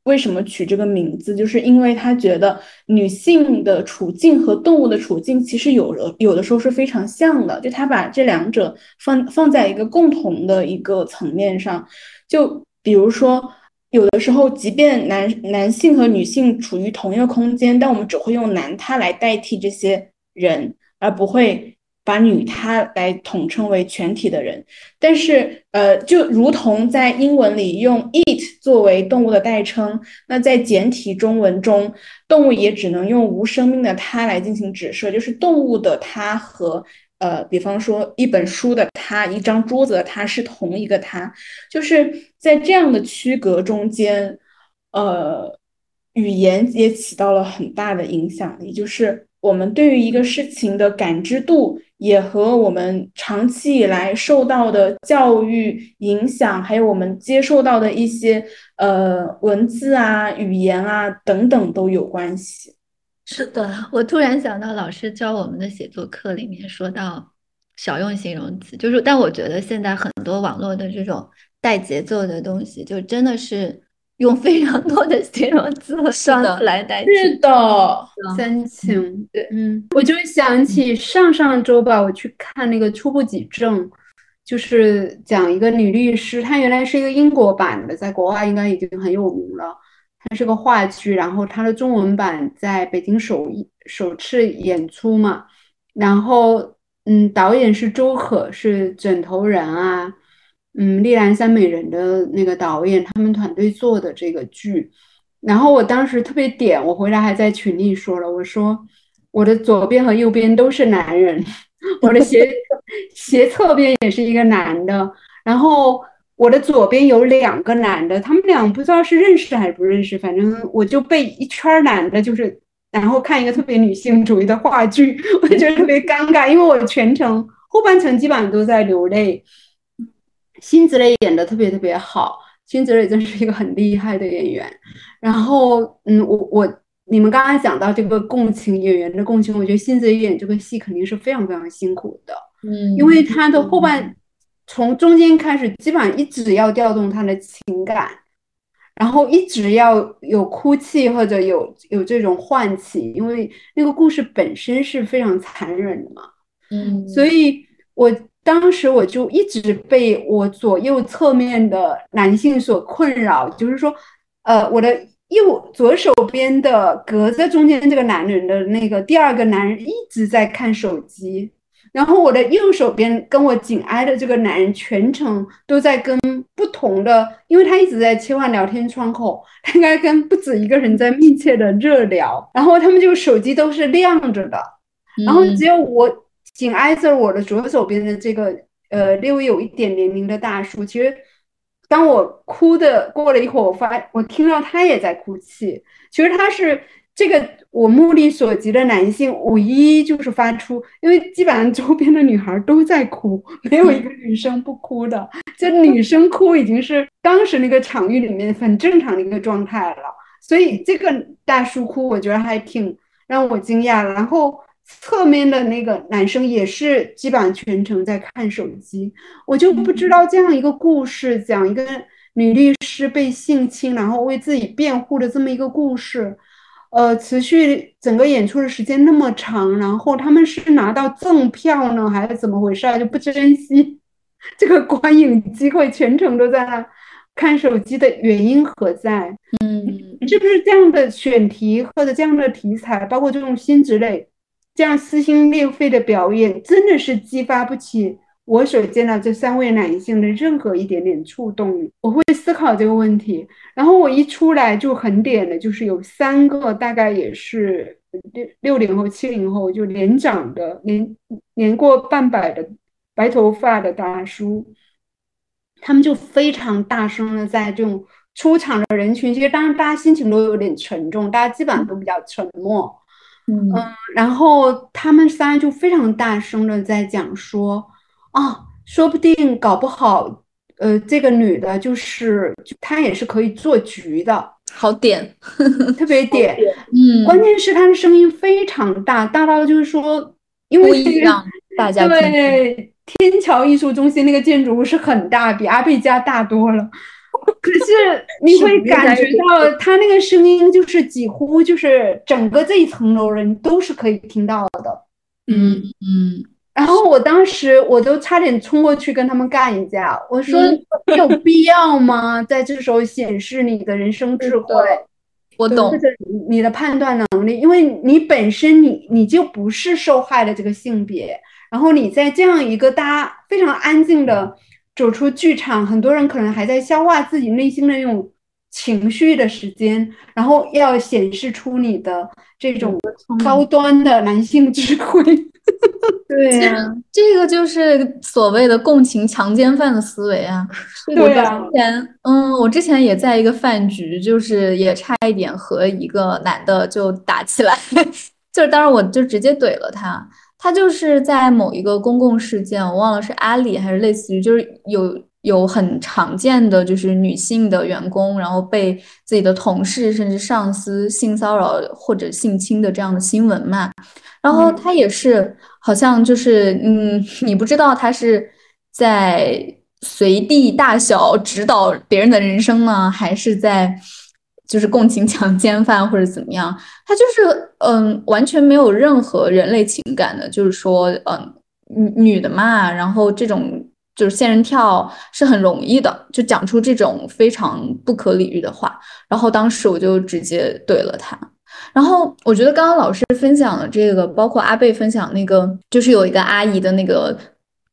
为什么取这个名字？就是因为他觉得女性的处境和动物的处境其实有的有的时候是非常像的，就他把这两者放放在一个共同的一个层面上。就比如说，有的时候，即便男男性和女性处于同一个空间，但我们只会用男他来代替这些人，而不会把女他来统称为全体的人。但是，呃，就如同在英文里用 it 作为动物的代称，那在简体中文中，动物也只能用无生命的它来进行指涉，就是动物的它和。呃，比方说一本书的它，一张桌子的它是同一个它，就是在这样的区隔中间，呃，语言也起到了很大的影响力，就是我们对于一个事情的感知度，也和我们长期以来受到的教育影响，还有我们接受到的一些呃文字啊、语言啊等等都有关系。是的，(laughs) 我突然想到老师教我们的写作课里面说到少用形容词，就是但我觉得现在很多网络的这种带节奏的东西，就真的是用非常多的形容词和双词来代替。是的，三情，对，嗯，我就想起上上周吧，我去看那个初步举证，就是讲一个女律师，她原来是一个英国版的，在国外应该已经很有名了。它是个话剧，然后它的中文版在北京首首次演出嘛，然后嗯，导演是周可，是枕头人啊，嗯，丽兰三美人的那个导演，他们团队做的这个剧，然后我当时特别点，我回来还在群里说了，我说我的左边和右边都是男人，(laughs) 我的斜 (laughs) 斜侧边也是一个男的，然后。我的左边有两个男的，他们俩不知道是认识还是不认识，反正我就被一圈男的，就是然后看一个特别女性主义的话剧，(laughs) 我觉得特别尴尬，因为我全程后半程基本上都在流泪。辛芷蕾演的特别特别好，辛芷蕾真是一个很厉害的演员。然后，嗯，我我你们刚刚讲到这个共情演员的共情，我觉得辛芷蕾演这个戏肯定是非常非常辛苦的，嗯，因为她的后半。从中间开始，基本上一直要调动他的情感，然后一直要有哭泣或者有有这种唤起，因为那个故事本身是非常残忍的嘛。嗯，所以我当时我就一直被我左右侧面的男性所困扰，就是说，呃，我的右左手边的隔着中间这个男人的那个第二个男人一直在看手机。然后我的右手边跟我紧挨的这个男人全程都在跟不同的，因为他一直在切换聊天窗口，(laughs) 他应该跟不止一个人在密切的热聊。然后他们就手机都是亮着的，然后只有我紧挨着我的左手边的这个呃略微有一点年龄的大叔，其实当我哭的过了一会儿，我发我听到他也在哭泣。其实他是这个我目力所及的男性，唯一就是发出，因为基本上周边的女孩都在哭，没有一个女生不哭的。就女生哭已经是当时那个场域里面很正常的一个状态了。所以这个大叔哭，我觉得还挺让我惊讶。然后侧面的那个男生也是基本上全程在看手机，我就不知道这样一个故事，讲一个女律师被性侵，然后为自己辩护的这么一个故事，呃，持续整个演出的时间那么长，然后他们是拿到赠票呢，还是怎么回事啊？就不珍惜 (laughs) 这个观影机会，全程都在那。看手机的原因何在？嗯，是不是这样的选题或者这样的题材，包括这种新之类这样撕心裂肺的表演，真的是激发不起我所见到这三位男性的任何一点点触动？我会思考这个问题。然后我一出来就很点的，就是有三个大概也是六六零后、七零后，就年长的年年过半百的白头发的大叔。他们就非常大声的在这种出场的人群，其实当然大家心情都有点沉重，大家基本上都比较沉默，嗯，然后他们仨就非常大声的在讲说，啊，说不定搞不好，呃，这个女的就是她也是可以做局的，好点，特别点，嗯，关键是她的声音非常大，大到就是说，因为让大家对。天桥艺术中心那个建筑物是很大，比阿贝家大多了。可是你会感觉到他那个声音，就是几乎就是整个这一层楼人都是可以听到的。嗯嗯。(laughs) 然后我当时我都差点冲过去跟他们干一架，我说有必要吗？在这时候显示你的人生智慧，我懂你的判断能力，因为你本身你你就不是受害的这个性别。然后你在这样一个大家非常安静的走出剧场，很多人可能还在消化自己内心的那种情绪的时间，然后要显示出你的这种高端的男性智慧。(laughs) 对呀，这个就是所谓的共情强奸犯的思维啊。对啊。之前，嗯，我之前也在一个饭局，就是也差一点和一个男的就打起来，(laughs) 就是当时我就直接怼了他。他就是在某一个公共事件，我忘了是阿里还是类似于，就是有有很常见的就是女性的员工，然后被自己的同事甚至上司性骚扰或者性侵的这样的新闻嘛。然后他也是好像就是嗯，(laughs) 你不知道他是在随地大小指导别人的人生呢，还是在。就是共情强奸犯或者怎么样，他就是嗯，完全没有任何人类情感的，就是说嗯，女女的嘛，然后这种就是仙人跳是很容易的，就讲出这种非常不可理喻的话。然后当时我就直接怼了他。然后我觉得刚刚老师分享的这个，包括阿贝分享那个，就是有一个阿姨的那个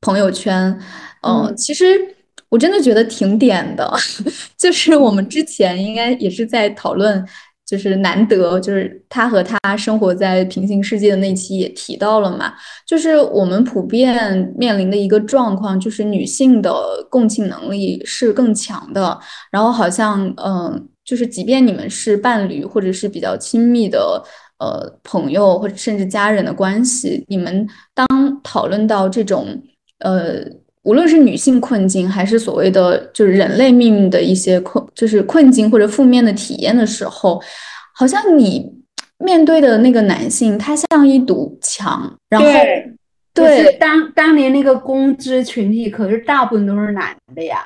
朋友圈，嗯，其实。我真的觉得挺点的，(laughs) 就是我们之前应该也是在讨论，就是难得，就是他和他生活在平行世界的那期也提到了嘛，就是我们普遍面临的一个状况，就是女性的共情能力是更强的，然后好像嗯，就是即便你们是伴侣或者是比较亲密的呃朋友或者甚至家人的关系，你们当讨论到这种呃。无论是女性困境，还是所谓的就是人类命运的一些困，就是困境或者负面的体验的时候，好像你面对的那个男性，他像一堵墙。然后，对，当当年那个公知群体，可是大部分都是男的呀。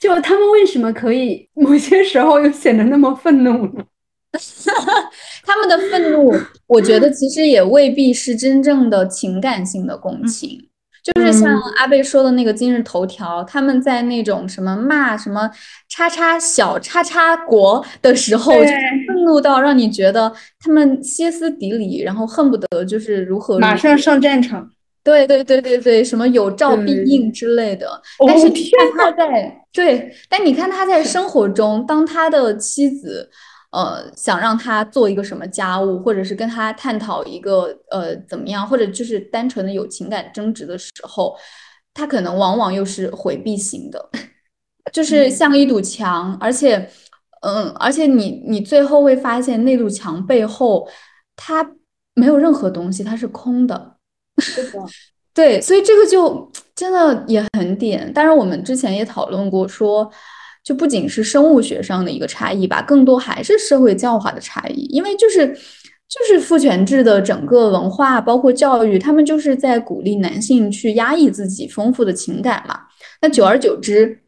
就他们为什么可以某些时候又显得那么愤怒呢？(laughs) 他们的愤怒，我觉得其实也未必是真正的情感性的共情。就是像阿贝说的那个今日头条，他们在那种什么骂什么叉叉小叉叉国的时候，愤怒到让你觉得他们歇斯底里，然后恨不得就是如何马上上战场。对对对对对，什么有照必应之类的。但是你看他在对，但你看他在生活中，当他的妻子。呃，想让他做一个什么家务，或者是跟他探讨一个呃怎么样，或者就是单纯的有情感争执的时候，他可能往往又是回避型的，(laughs) 就是像一堵墙，而且，嗯，而且你你最后会发现那堵墙背后，它没有任何东西，它是空的。(laughs) 对，所以这个就真的也很点。当然，我们之前也讨论过，说就不仅是生物学上的一个差异吧，更多还是社会教化的差异，因为就是就是父权制的整个文化，包括教育，他们就是在鼓励男性去压抑自己丰富的情感嘛。那久而久之。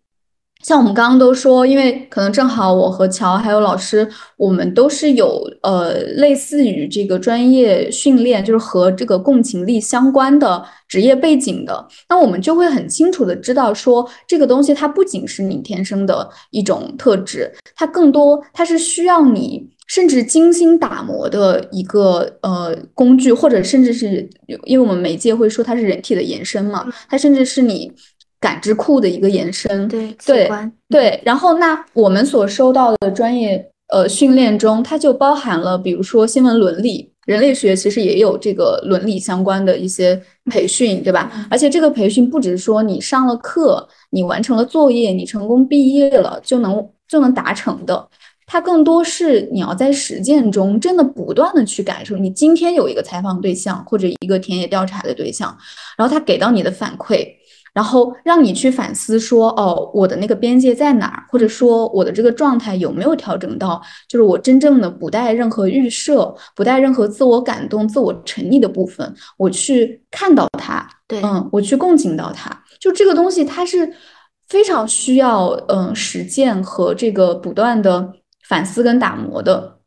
像我们刚刚都说，因为可能正好我和乔还有老师，我们都是有呃类似于这个专业训练，就是和这个共情力相关的职业背景的，那我们就会很清楚的知道说，这个东西它不仅是你天生的一种特质，它更多它是需要你甚至精心打磨的一个呃工具，或者甚至是因为我们媒介会说它是人体的延伸嘛，它甚至是你。感知库的一个延伸，对对对，然后那我们所收到的专业呃训练中，它就包含了，比如说新闻伦理、人类学，其实也有这个伦理相关的一些培训，对吧？而且这个培训不只是说你上了课，你完成了作业，你成功毕业了就能就能达成的，它更多是你要在实践中真的不断的去感受。你今天有一个采访对象或者一个田野调查的对象，然后他给到你的反馈。然后让你去反思说，哦，我的那个边界在哪儿，或者说我的这个状态有没有调整到，就是我真正的不带任何预设，不带任何自我感动、自我沉溺的部分，我去看到它，对，嗯，我去共情到它，就这个东西它是非常需要嗯实践和这个不断的反思跟打磨的。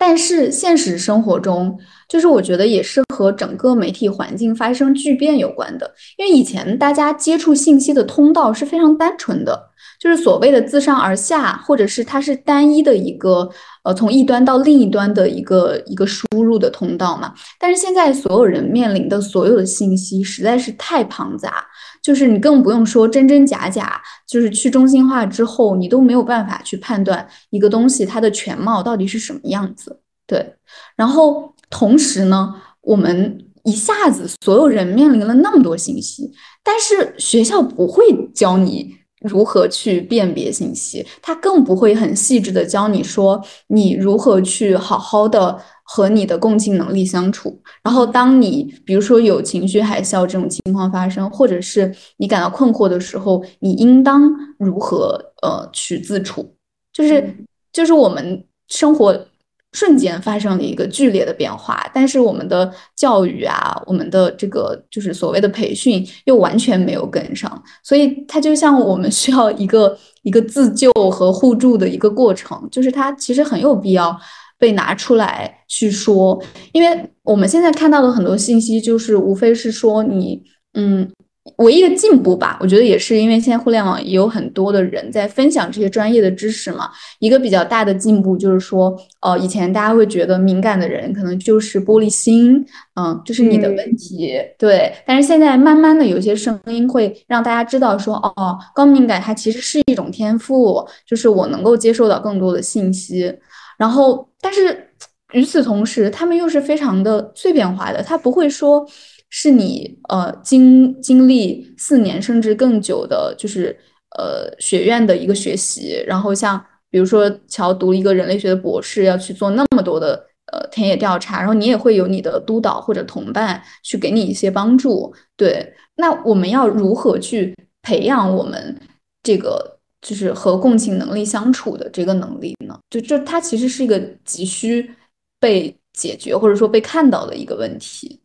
但是现实生活中，就是我觉得也是和整个媒体环境发生巨变有关的。因为以前大家接触信息的通道是非常单纯的，就是所谓的自上而下，或者是它是单一的一个呃从一端到另一端的一个一个输入的通道嘛。但是现在所有人面临的所有的信息实在是太庞杂。就是你更不用说真真假假，就是去中心化之后，你都没有办法去判断一个东西它的全貌到底是什么样子。对，然后同时呢，我们一下子所有人面临了那么多信息，但是学校不会教你如何去辨别信息，他更不会很细致的教你说你如何去好好的。和你的共情能力相处，然后当你比如说有情绪海啸这种情况发生，或者是你感到困惑的时候，你应当如何呃去自处？就是就是我们生活瞬间发生了一个剧烈的变化，但是我们的教育啊，我们的这个就是所谓的培训又完全没有跟上，所以它就像我们需要一个一个自救和互助的一个过程，就是它其实很有必要。被拿出来去说，因为我们现在看到的很多信息，就是无非是说你，嗯，唯一的进步吧。我觉得也是因为现在互联网也有很多的人在分享这些专业的知识嘛。一个比较大的进步就是说，呃，以前大家会觉得敏感的人可能就是玻璃心，嗯，就是你的问题，对。但是现在慢慢的有些声音会让大家知道说，哦，高敏感它其实是一种天赋，就是我能够接受到更多的信息。然后，但是与此同时，他们又是非常的碎片化的。他不会说是你呃经经历四年甚至更久的，就是呃学院的一个学习。然后像比如说乔读一个人类学的博士，要去做那么多的呃田野调查，然后你也会有你的督导或者同伴去给你一些帮助。对，那我们要如何去培养我们这个？就是和共情能力相处的这个能力呢，就就它其实是一个急需被解决或者说被看到的一个问题。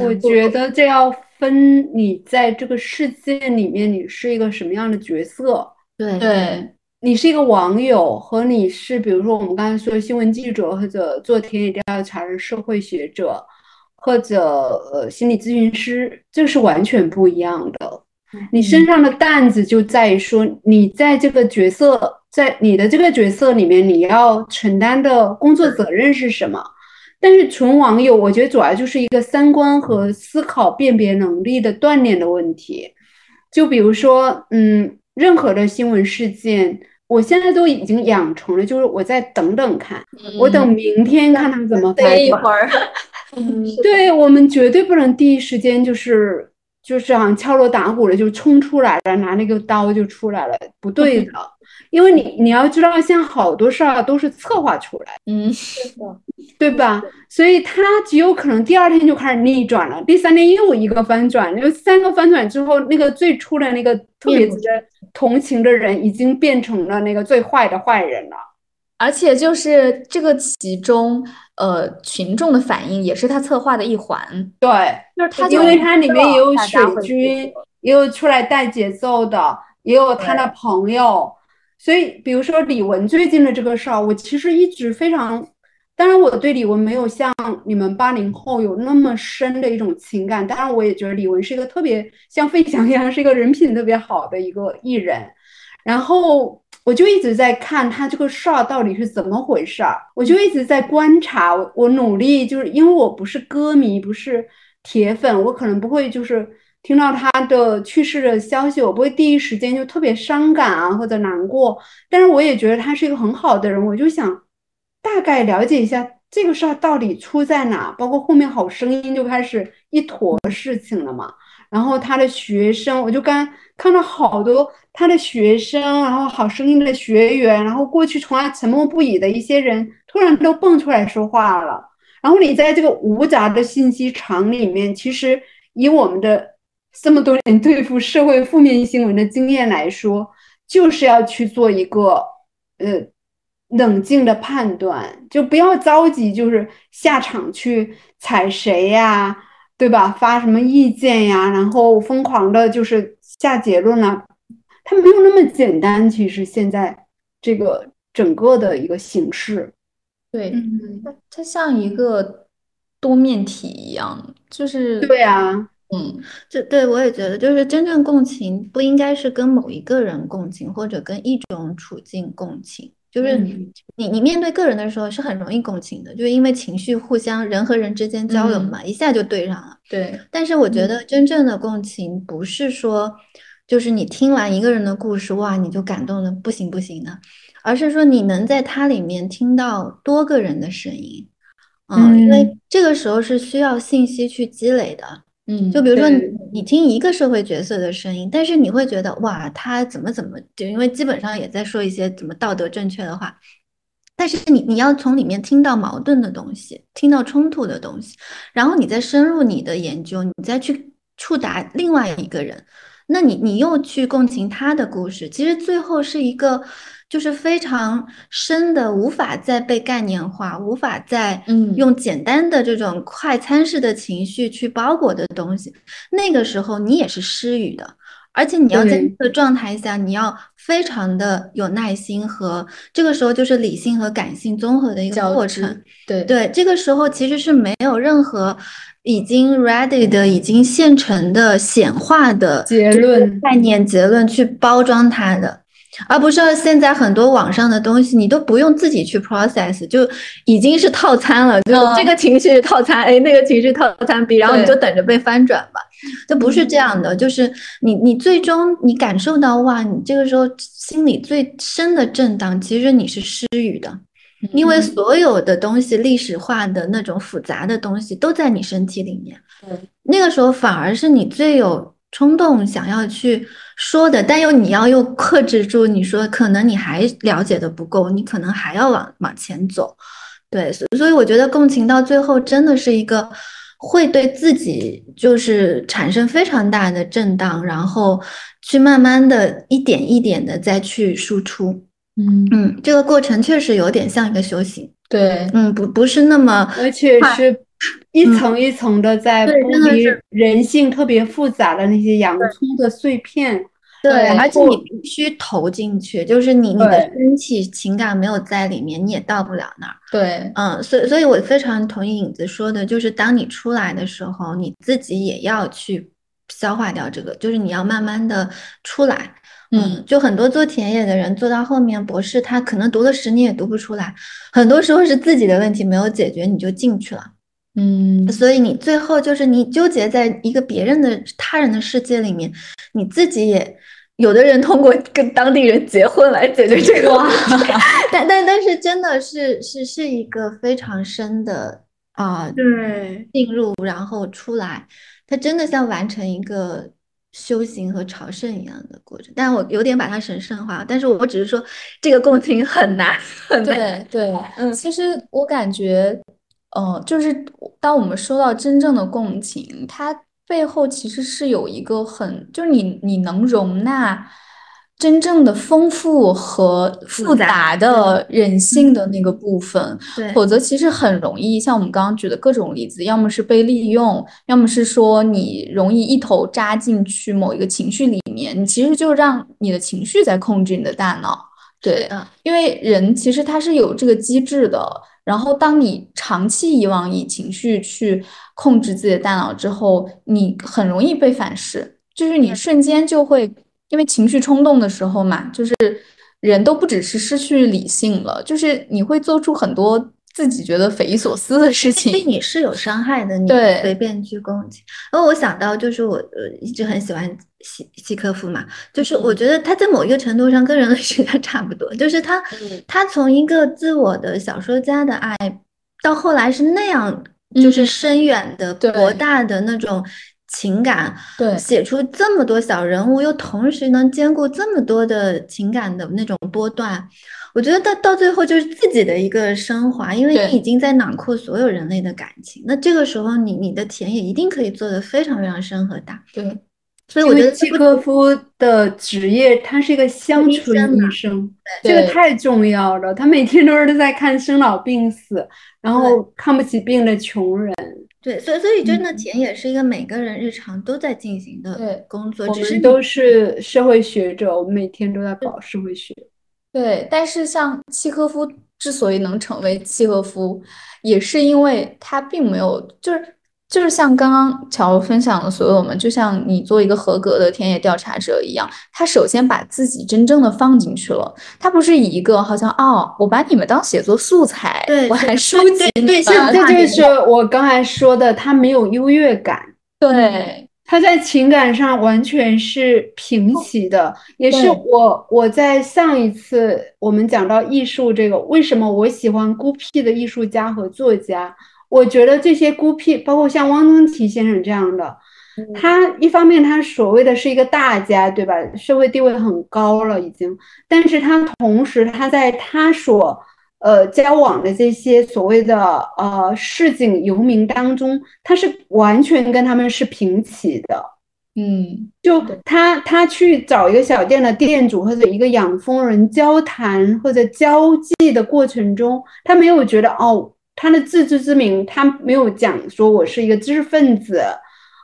我觉得这要分你在这个世界里面你是一个什么样的角色。对对，你是一个网友和你是比如说我们刚才说的新闻记者或者做田野调查的社会学者或者呃心理咨询师，这是完全不一样的。你身上的担子就在于说，你在这个角色，在你的这个角色里面，你要承担的工作责任是什么？但是纯网友，我觉得主要就是一个三观和思考辨别能力的锻炼的问题。就比如说，嗯，任何的新闻事件，我现在都已经养成了，就是我再等等看，我等明天看他怎么发。一会儿，(laughs) 对我们绝对不能第一时间就是。就是好像敲锣打鼓的就冲出来了，拿那个刀就出来了，不对的，因为你你要知道，现在好多事儿都是策划出来，嗯，是的，对吧？所以他极有可能第二天就开始逆转了，第三天又一个翻转，就三个翻转之后，那个最初的那个特别值得同情的人，已经变成了那个最坏的坏人了。而且就是这个其中，呃，群众的反应也是他策划的一环，对，就是他就因为他里面也有水军，也有出来带节奏的，也有他的朋友。所以，比如说李玟最近的这个事儿，我其实一直非常，当然我对李玟没有像你们八零后有那么深的一种情感，当然我也觉得李玟是一个特别像费翔一样，是一个人品特别好的一个艺人。然后我就一直在看他这个事儿到底是怎么回事儿，我就一直在观察，我我努力，就是因为我不是歌迷，不是铁粉，我可能不会就是听到他的去世的消息，我不会第一时间就特别伤感啊或者难过，但是我也觉得他是一个很好的人，我就想大概了解一下这个事儿到底出在哪，包括后面好声音就开始一坨事情了嘛。然后他的学生，我就刚看到好多他的学生，然后好声音的学员，然后过去从来沉默不语的一些人，突然都蹦出来说话了。然后你在这个无杂的信息场里面，其实以我们的这么多年对付社会负面新闻的经验来说，就是要去做一个呃冷静的判断，就不要着急，就是下场去踩谁呀。对吧？发什么意见呀？然后疯狂的，就是下结论了。它没有那么简单。其实现在这个整个的一个形式，对，嗯，它它像一个多面体一样，就是对啊，嗯，这对我也觉得，就是真正共情不应该是跟某一个人共情，或者跟一种处境共情。就是嗯你你面对个人的时候是很容易共情的，就是因为情绪互相人和人之间交流嘛，一下就对上了。对，但是我觉得真正的共情不是说，就是你听完一个人的故事，哇，你就感动的不行不行的，而是说你能在它里面听到多个人的声音，嗯，因为这个时候是需要信息去积累的。嗯，就比如说你听一个社会角色的声音，但是你会觉得哇，他怎么怎么，就因为基本上也在说一些怎么道德正确的话，但是你你要从里面听到矛盾的东西，听到冲突的东西，然后你再深入你的研究，你再去触达另外一个人，那你你又去共情他的故事，其实最后是一个就是非常深的，无法再被概念化，无法再嗯用简单的这种快餐式的情绪去包裹的东西，那个时候你也是失语的。而且你要在对这个状态下，你要非常的有耐心和这个时候就是理性和感性综合的一个过程。对对，这个时候其实是没有任何已经 ready 的、已经现成的显化的结论概念结论去包装它的，而不是现在很多网上的东西，你都不用自己去 process，就已经是套餐了，就嗯这个情绪套餐 A，那个情绪套餐 B，然后你就等着被翻转吧。就不是这样的，就是你你最终你感受到哇，你这个时候心里最深的震荡，其实你是失语的。因为所有的东西历史化的那种复杂的东西都在你身体里面，对，那个时候反而是你最有冲动想要去说的，但又你要又克制住，你说可能你还了解的不够，你可能还要往往前走，对，所所以我觉得共情到最后真的是一个会对自己就是产生非常大的震荡，然后去慢慢的一点一点的再去输出。嗯嗯，这个过程确实有点像一个修行，对，嗯，不不是那么，而且是一层一层的在剥离人性特别复杂的那些洋葱的碎片。对，而且你必须投进去，就是你你的身体情感没有在里面，你也到不了那儿。对，嗯，所以所以我非常同意影子说的，就是当你出来的时候，你自己也要去消化掉这个，就是你要慢慢的出来。嗯，就很多做田野的人做到后面博士，他可能读了十年也读不出来，很多时候是自己的问题没有解决，你就进去了。嗯所以你最后就是你纠结在一个别人的他人的世界里面，你自己也有的人通过跟当地人结婚来解决这个问题，(laughs) 但但但是真的是是是一个非常深的啊、对，进入然后出来它真的像完成一个修行和朝圣一样的过程。但我有点把它神圣化，但是我只是说这个共情很难，很难。对对，嗯，其实我感觉，呃，就是当我们说到真正的共情，它背后其实是有一个很，就是你你能容纳。真正的丰富和复杂的人性的那个部分，对，否则其实很容易像我们刚刚举的各种例子，要么是被利用，要么是说你容易一头扎进去某一个情绪里面，你其实就让你的情绪在控制你的大脑。对，因为人其实他是有这个机制的。然后当你长期以往以情绪去控制自己的大脑之后，你很容易被反噬，就是你瞬间就会。因为情绪冲动的时候嘛，就是人都不只是失去理性了，就是你会做出很多自己觉得匪夷所思的事情，对你是有伤害的。你随便去攻击。然后我想到，就是我呃一直很喜欢西西科夫嘛，就是我觉得他在某一个程度上跟人类学家 (laughs) 差不多，就是他他从一个自我的小说家的爱，到后来是那样，就是深远的、博大的那种。情感对，写出这么多小人物，又同时能兼顾这么多的情感的那种波段，我觉得到到最后就是自己的一个升华，因为你已经在囊括所有人类的感情，那这个时候你你的田野一定可以做得非常非常深和大。对，所以我觉得契诃夫的职业他是一个乡村医生，这个太重要了，他每天都是在看生老病死，然后看不起病的穷人。对，所以所以真的钱也是一个每个人日常都在进行的工作。只是都是社会学者，我们每天都在搞社会学。对，但是像契诃夫之所以能成为契诃夫，也是因为他并没有就是。就是像刚刚乔分享的所有们，就像你做一个合格的田野调查者一样，他首先把自己真正的放进去了，他不是以一个好像哦，我把你们当写作素材，对我还收集，对，这就是我刚才说的，他没有优越感，对，他在情感上完全是平齐的，也是我我在上一次我们讲到艺术这个，为什么我喜欢孤僻的艺术家和作家。我觉得这些孤僻，包括像汪曾祺先生这样的，他一方面他所谓的是一个大家，对吧？社会地位很高了已经，但是他同时他在他所呃交往的这些所谓的呃市井游民当中，他是完全跟他们是平起的。嗯，就他他去找一个小店的店主或者一个养蜂人交谈或者交际的过程中，他没有觉得哦。他的自知之明，他没有讲说我是一个知识分子，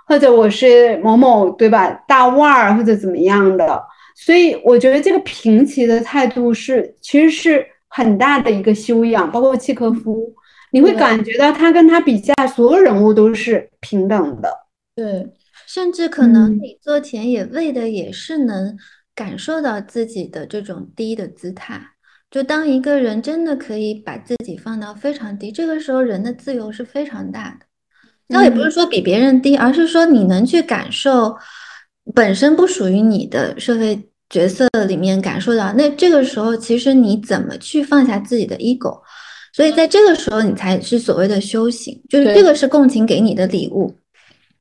或者我是某某对吧大腕儿或者怎么样的，所以我觉得这个平齐的态度是其实是很大的一个修养。包括契诃夫，你会感觉到他跟他笔下所有人物都是平等的。对，甚至可能你做田野为的也是能感受到自己的这种低的姿态。就当一个人真的可以把自己放到非常低，这个时候人的自由是非常大的。倒也不是说比别人低，而是说你能去感受本身不属于你的社会角色里面感受到。那这个时候，其实你怎么去放下自己的 ego？所以在这个时候，你才是所谓的修行，就是这个是共情给你的礼物。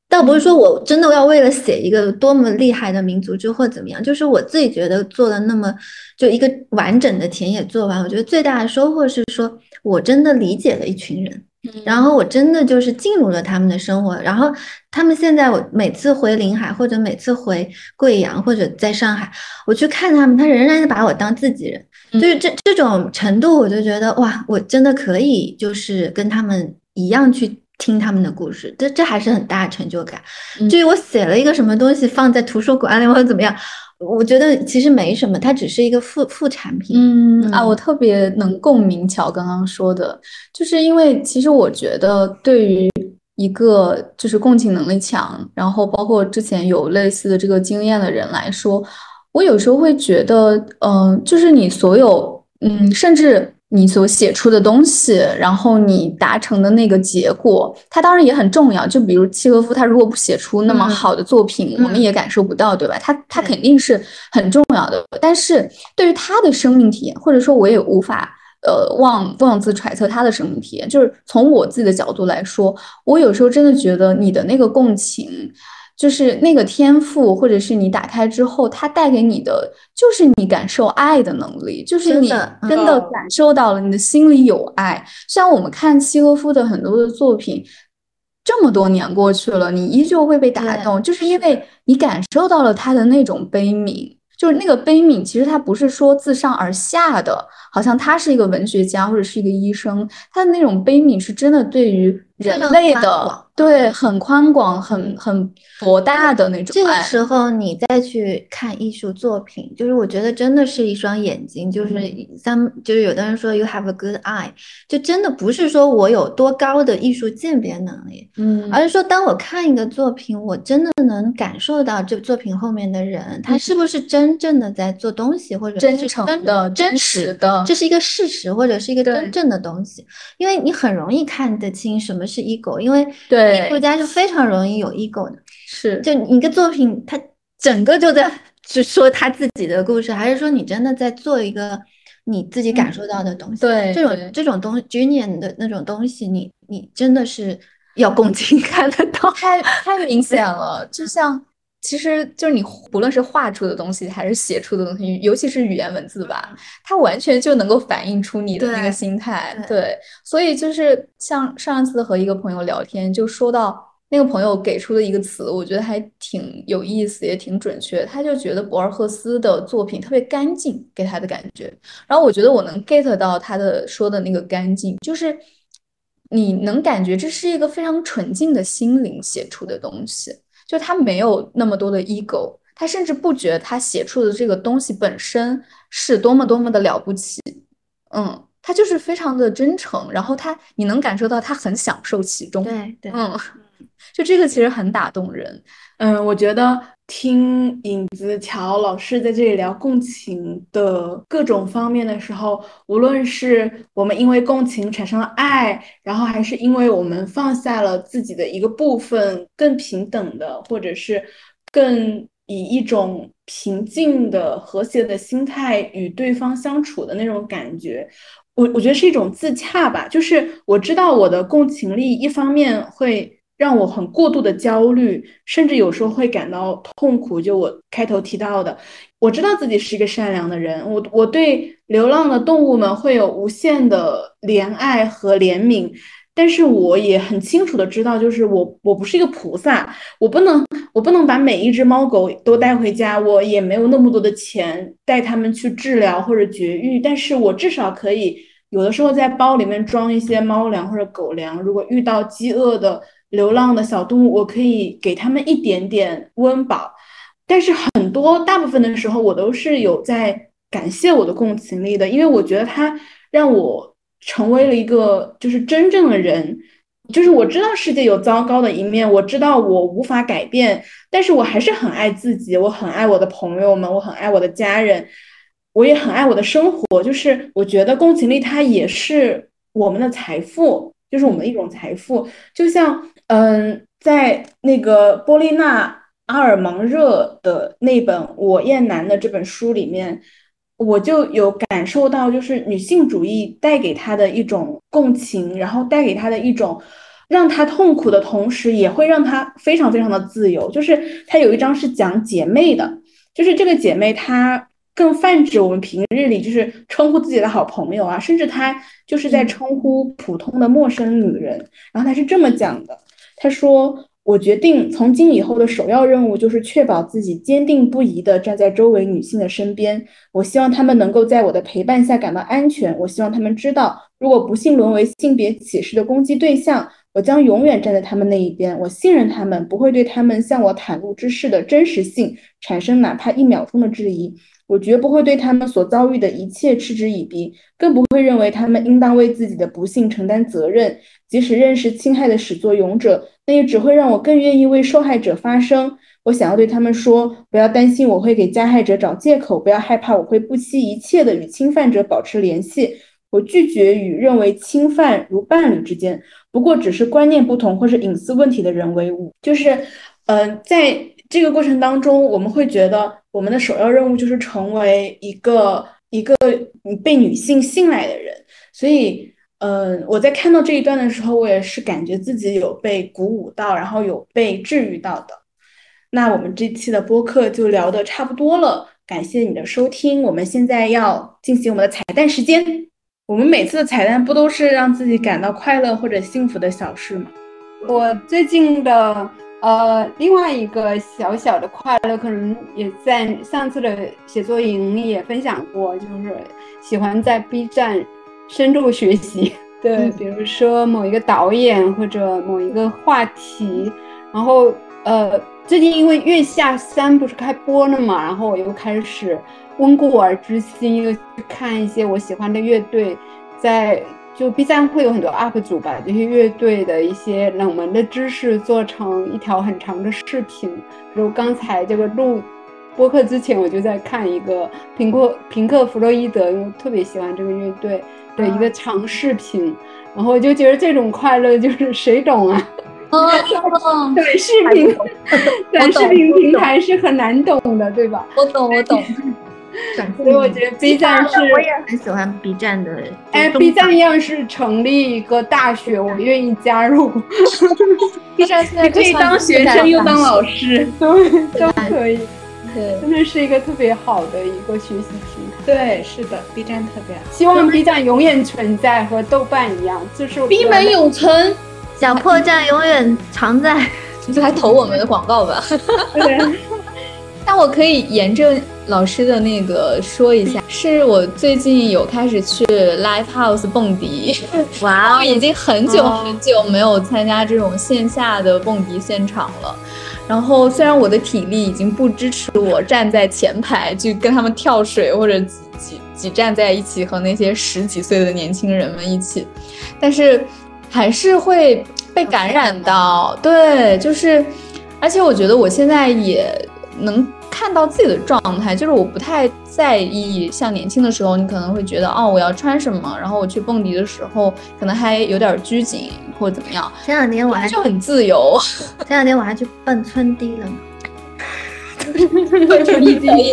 倒不是说我真的要为了写一个多么厉害的民族志或怎么样，就是我自己觉得做了那么就一个完整的田野做完，我觉得最大的收获是说我真的理解了一群人，然后我真的就是进入了他们的生活，然后他们现在我每次回临海或者每次回贵阳或者在上海，我去看他们，他仍然把我当自己人，就是这这种程度，我就觉得哇，我真的可以就是跟他们一样去。听他们的故事，这这还是很大的成就感。至于我写了一个什么东西放在图书馆里或者怎么样，我觉得其实没什么，它只是一个副副产品。嗯啊，我特别能共鸣乔刚刚说的，就是因为其实我觉得对于一个就是共情能力强，然后包括之前有类似的这个经验的人来说，我有时候会觉得，嗯，就是你所有，嗯，甚至。你所写出的东西，然后你达成的那个结果，它当然也很重要。就比如契诃夫，他如果不写出那么好的作品，我们也感受不到，对吧？他他肯定是很重要的。但是对于他的生命体验，或者说我也无法呃妄妄自揣测他的生命体验。就是从我自己的角度来说，我有时候真的觉得你的那个共情。就是那个天赋，或者是你打开之后，它带给你的就是你感受爱的能力，就是你真的感受到了你的心里有爱。像我们看契诃夫的很多的作品，这么多年过去了，你依旧会被打动，就是因为你感受到了他的那种悲悯。就是那个悲悯，其实他不是说自上而下的，好像他是一个文学家或者是一个医生，他的那种悲悯是真的对于人类的，对，很宽广、很很博大的那种。这个时候你再去看艺术作品，就是我觉得真的是一双眼睛，就是像就是有的人说 you have a good eye，就真的不是说我有多高的艺术鉴别能力，嗯，而是说当我看一个作品，我真的能感受到这作品后面的人，他是不是真。真正的在做东西，或者真诚的、真实的，这是一个事实，或者是一个真正的东西。因为你很容易看得清什么是 ego，因为艺术家是非常容易有 ego 的。是，就一个作品，他整个就在是说他自己的故事，还是说你真的在做一个你自己感受到的东西？对，这种这种东 Junior 的那种东西，你你真的是要共情 (laughs) 看得到，太太明显了，就像。其实就是你，不论是画出的东西，还是写出的东西，尤其是语言文字吧，它完全就能够反映出你的那个心态。对，所以就是像上一次和一个朋友聊天，就说到那个朋友给出的一个词，我觉得还挺有意思，也挺准确。他就觉得博尔赫斯的作品特别干净，给他的感觉。然后我觉得我能 get 到他的说的那个干净，就是你能感觉这是一个非常纯净的心灵写出的东西。就他没有那么多的 ego，他甚至不觉得他写出的这个东西本身是多么多么的了不起，嗯，他就是非常的真诚，然后他你能感受到他很享受其中，对对，嗯，就这个其实很打动人，嗯，我觉得听影子乔老师在这里聊共情的各种方面的时候，无论是我们因为共情产生了爱，然后还是因为我们放下了自己的一个部分，更平等的，或者是更以一种平静的、和谐的心态与对方相处的那种感觉，我我觉得是一种自洽吧。就是我知道我的共情力一方面会。让我很过度的焦虑，甚至有时候会感到痛苦。就我开头提到的，我知道自己是一个善良的人，我我对流浪的动物们会有无限的怜爱和怜悯，但是我也很清楚的知道，就是我我不是一个菩萨，我不能我不能把每一只猫狗都带回家，我也没有那么多的钱带它们去治疗或者绝育，但是我至少可以有的时候在包里面装一些猫粮或者狗粮，如果遇到饥饿的。流浪的小动物，我可以给他们一点点温饱，但是很多大部分的时候，我都是有在感谢我的共情力的，因为我觉得它让我成为了一个就是真正的人，就是我知道世界有糟糕的一面，我知道我无法改变，但是我还是很爱自己，我很爱我的朋友们，我很爱我的家人，我也很爱我的生活，就是我觉得共情力它也是我们的财富，就是我们的一种财富，就像。嗯，在那个波丽娜阿尔芒热的那本《我厌男》的这本书里面，我就有感受到，就是女性主义带给她的一种共情，然后带给她的一种让她痛苦的同时，也会让她非常非常的自由。就是她有一章是讲姐妹的，就是这个姐妹她更泛指我们平日里就是称呼自己的好朋友啊，甚至她就是在称呼普通的陌生女人。然后她是这么讲的。他说：“我决定从今以后的首要任务就是确保自己坚定不移地站在周围女性的身边。我希望她们能够在我的陪伴下感到安全。我希望她们知道，如果不幸沦为性别歧视的攻击对象，我将永远站在他们那一边。我信任他们，不会对他们向我袒露之事的真实性产生哪怕一秒钟的质疑。我绝不会对他们所遭遇的一切嗤之以鼻，更不会认为他们应当为自己的不幸承担责任。”即使认识侵害的始作俑者，那也只会让我更愿意为受害者发声。我想要对他们说：不要担心我会给加害者找借口，不要害怕我会不惜一切的与侵犯者保持联系。我拒绝与认为侵犯如伴侣之间，不过只是观念不同或是隐私问题的人为伍。就是，嗯，在这个过程当中，我们会觉得我们的首要任务就是成为一个一个被女性信赖的人，所以，呃，我在看到这一段的时候，我也是感觉自己有被鼓舞到，然后有被治愈到的。那我们这期的播客就聊得差不多了，感谢你的收听。我们现在要进行我们的彩蛋时间。我们每次的彩蛋不都是让自己感到快乐或者幸福的小事吗？我最近的呃另外一个小小的快乐，可能也在上次的写作营也分享过，就是喜欢在 B 站深度学习。(laughs) 对，比如说某一个导演或者某一个话题，然后呃。最近因为《月下三》不是开播了嘛，然后我又开始温故而知新，又去看一些我喜欢的乐队，在就 B 站会有很多 UP 主把这些乐队的一些冷门的知识做成一条很长的视频。比如刚才这个录播客之前，我就在看一个平克平克·弗洛伊德，因为特别喜欢这个乐队的一个长视频，然后我就觉得这种快乐就是谁懂啊？哦，(laughs) 短视频，短视频平台是很难懂的，对吧？我懂，我懂。所以我觉得 B 站是，我也很喜欢 B 站的。哎，B 站要是成立一个大学，我愿意加入。(laughs) B 站现在可以当学生又当老师，对，都可以。对，真的是一个特别好的一个学习平台。对，是的，B 站特别好。希望 B 站永远存在，和豆瓣一样，就是闭门永存。小破站永远常在，就来投我们的广告吧。对，(laughs) 那我可以沿着老师的那个说一下，是我最近有开始去 live house 蹦迪，(laughs) 哇，已经很久很久没有参加这种线下的蹦迪现场了。然后虽然我的体力已经不支持我站在前排去跟他们跳水，或者挤挤挤站在一起和那些十几岁的年轻人们一起，但是。还是会被感染到，对，就是，而且我觉得我现在也能看到自己的状态，就是我不太在意像年轻的时候，你可能会觉得哦，我要穿什么，然后我去蹦迪的时候可能还有点拘谨或者怎么样。前两天我还就很自由，前两天我还去蹦春迪了。蹦 (laughs) 春迪，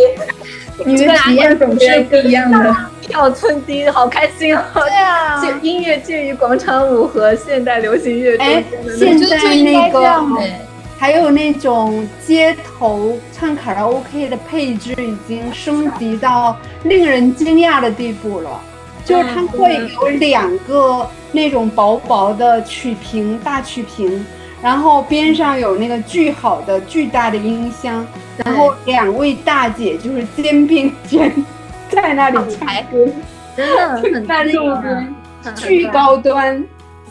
你的体验总是不一样的。跳春迪好开心啊！对啊，介音乐介于广场舞和现代流行乐中间的。现在那个还有那种街头唱卡拉 OK 的配置已经升级到令人惊讶的地步了，就是它会有两个那种薄薄的曲屏大曲屏，然后边上有那个巨好的巨大的音箱，然后两位大姐就是肩并肩。在那里唱歌，真的很大路边，巨高端，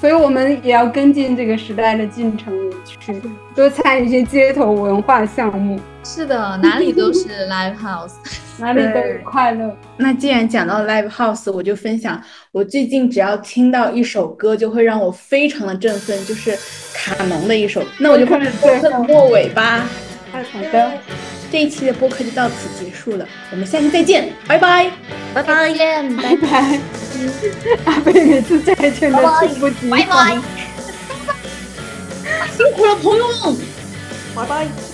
所以我们也要跟进这个时代的进程去多参与一些街头文化项目。是的，哪里都是 live house，(laughs) 哪里都有快乐。那既然讲到 live house，我就分享我最近只要听到一首歌，就会让我非常的振奋，就是卡农的一首。那我就开始播客的末尾吧。好的。这一期的播客就到此结束了，我们下期再见，拜拜，拜拜，拜拜。阿贝每次再见都猝不及防，(laughs) 辛苦了，朋友们，拜拜。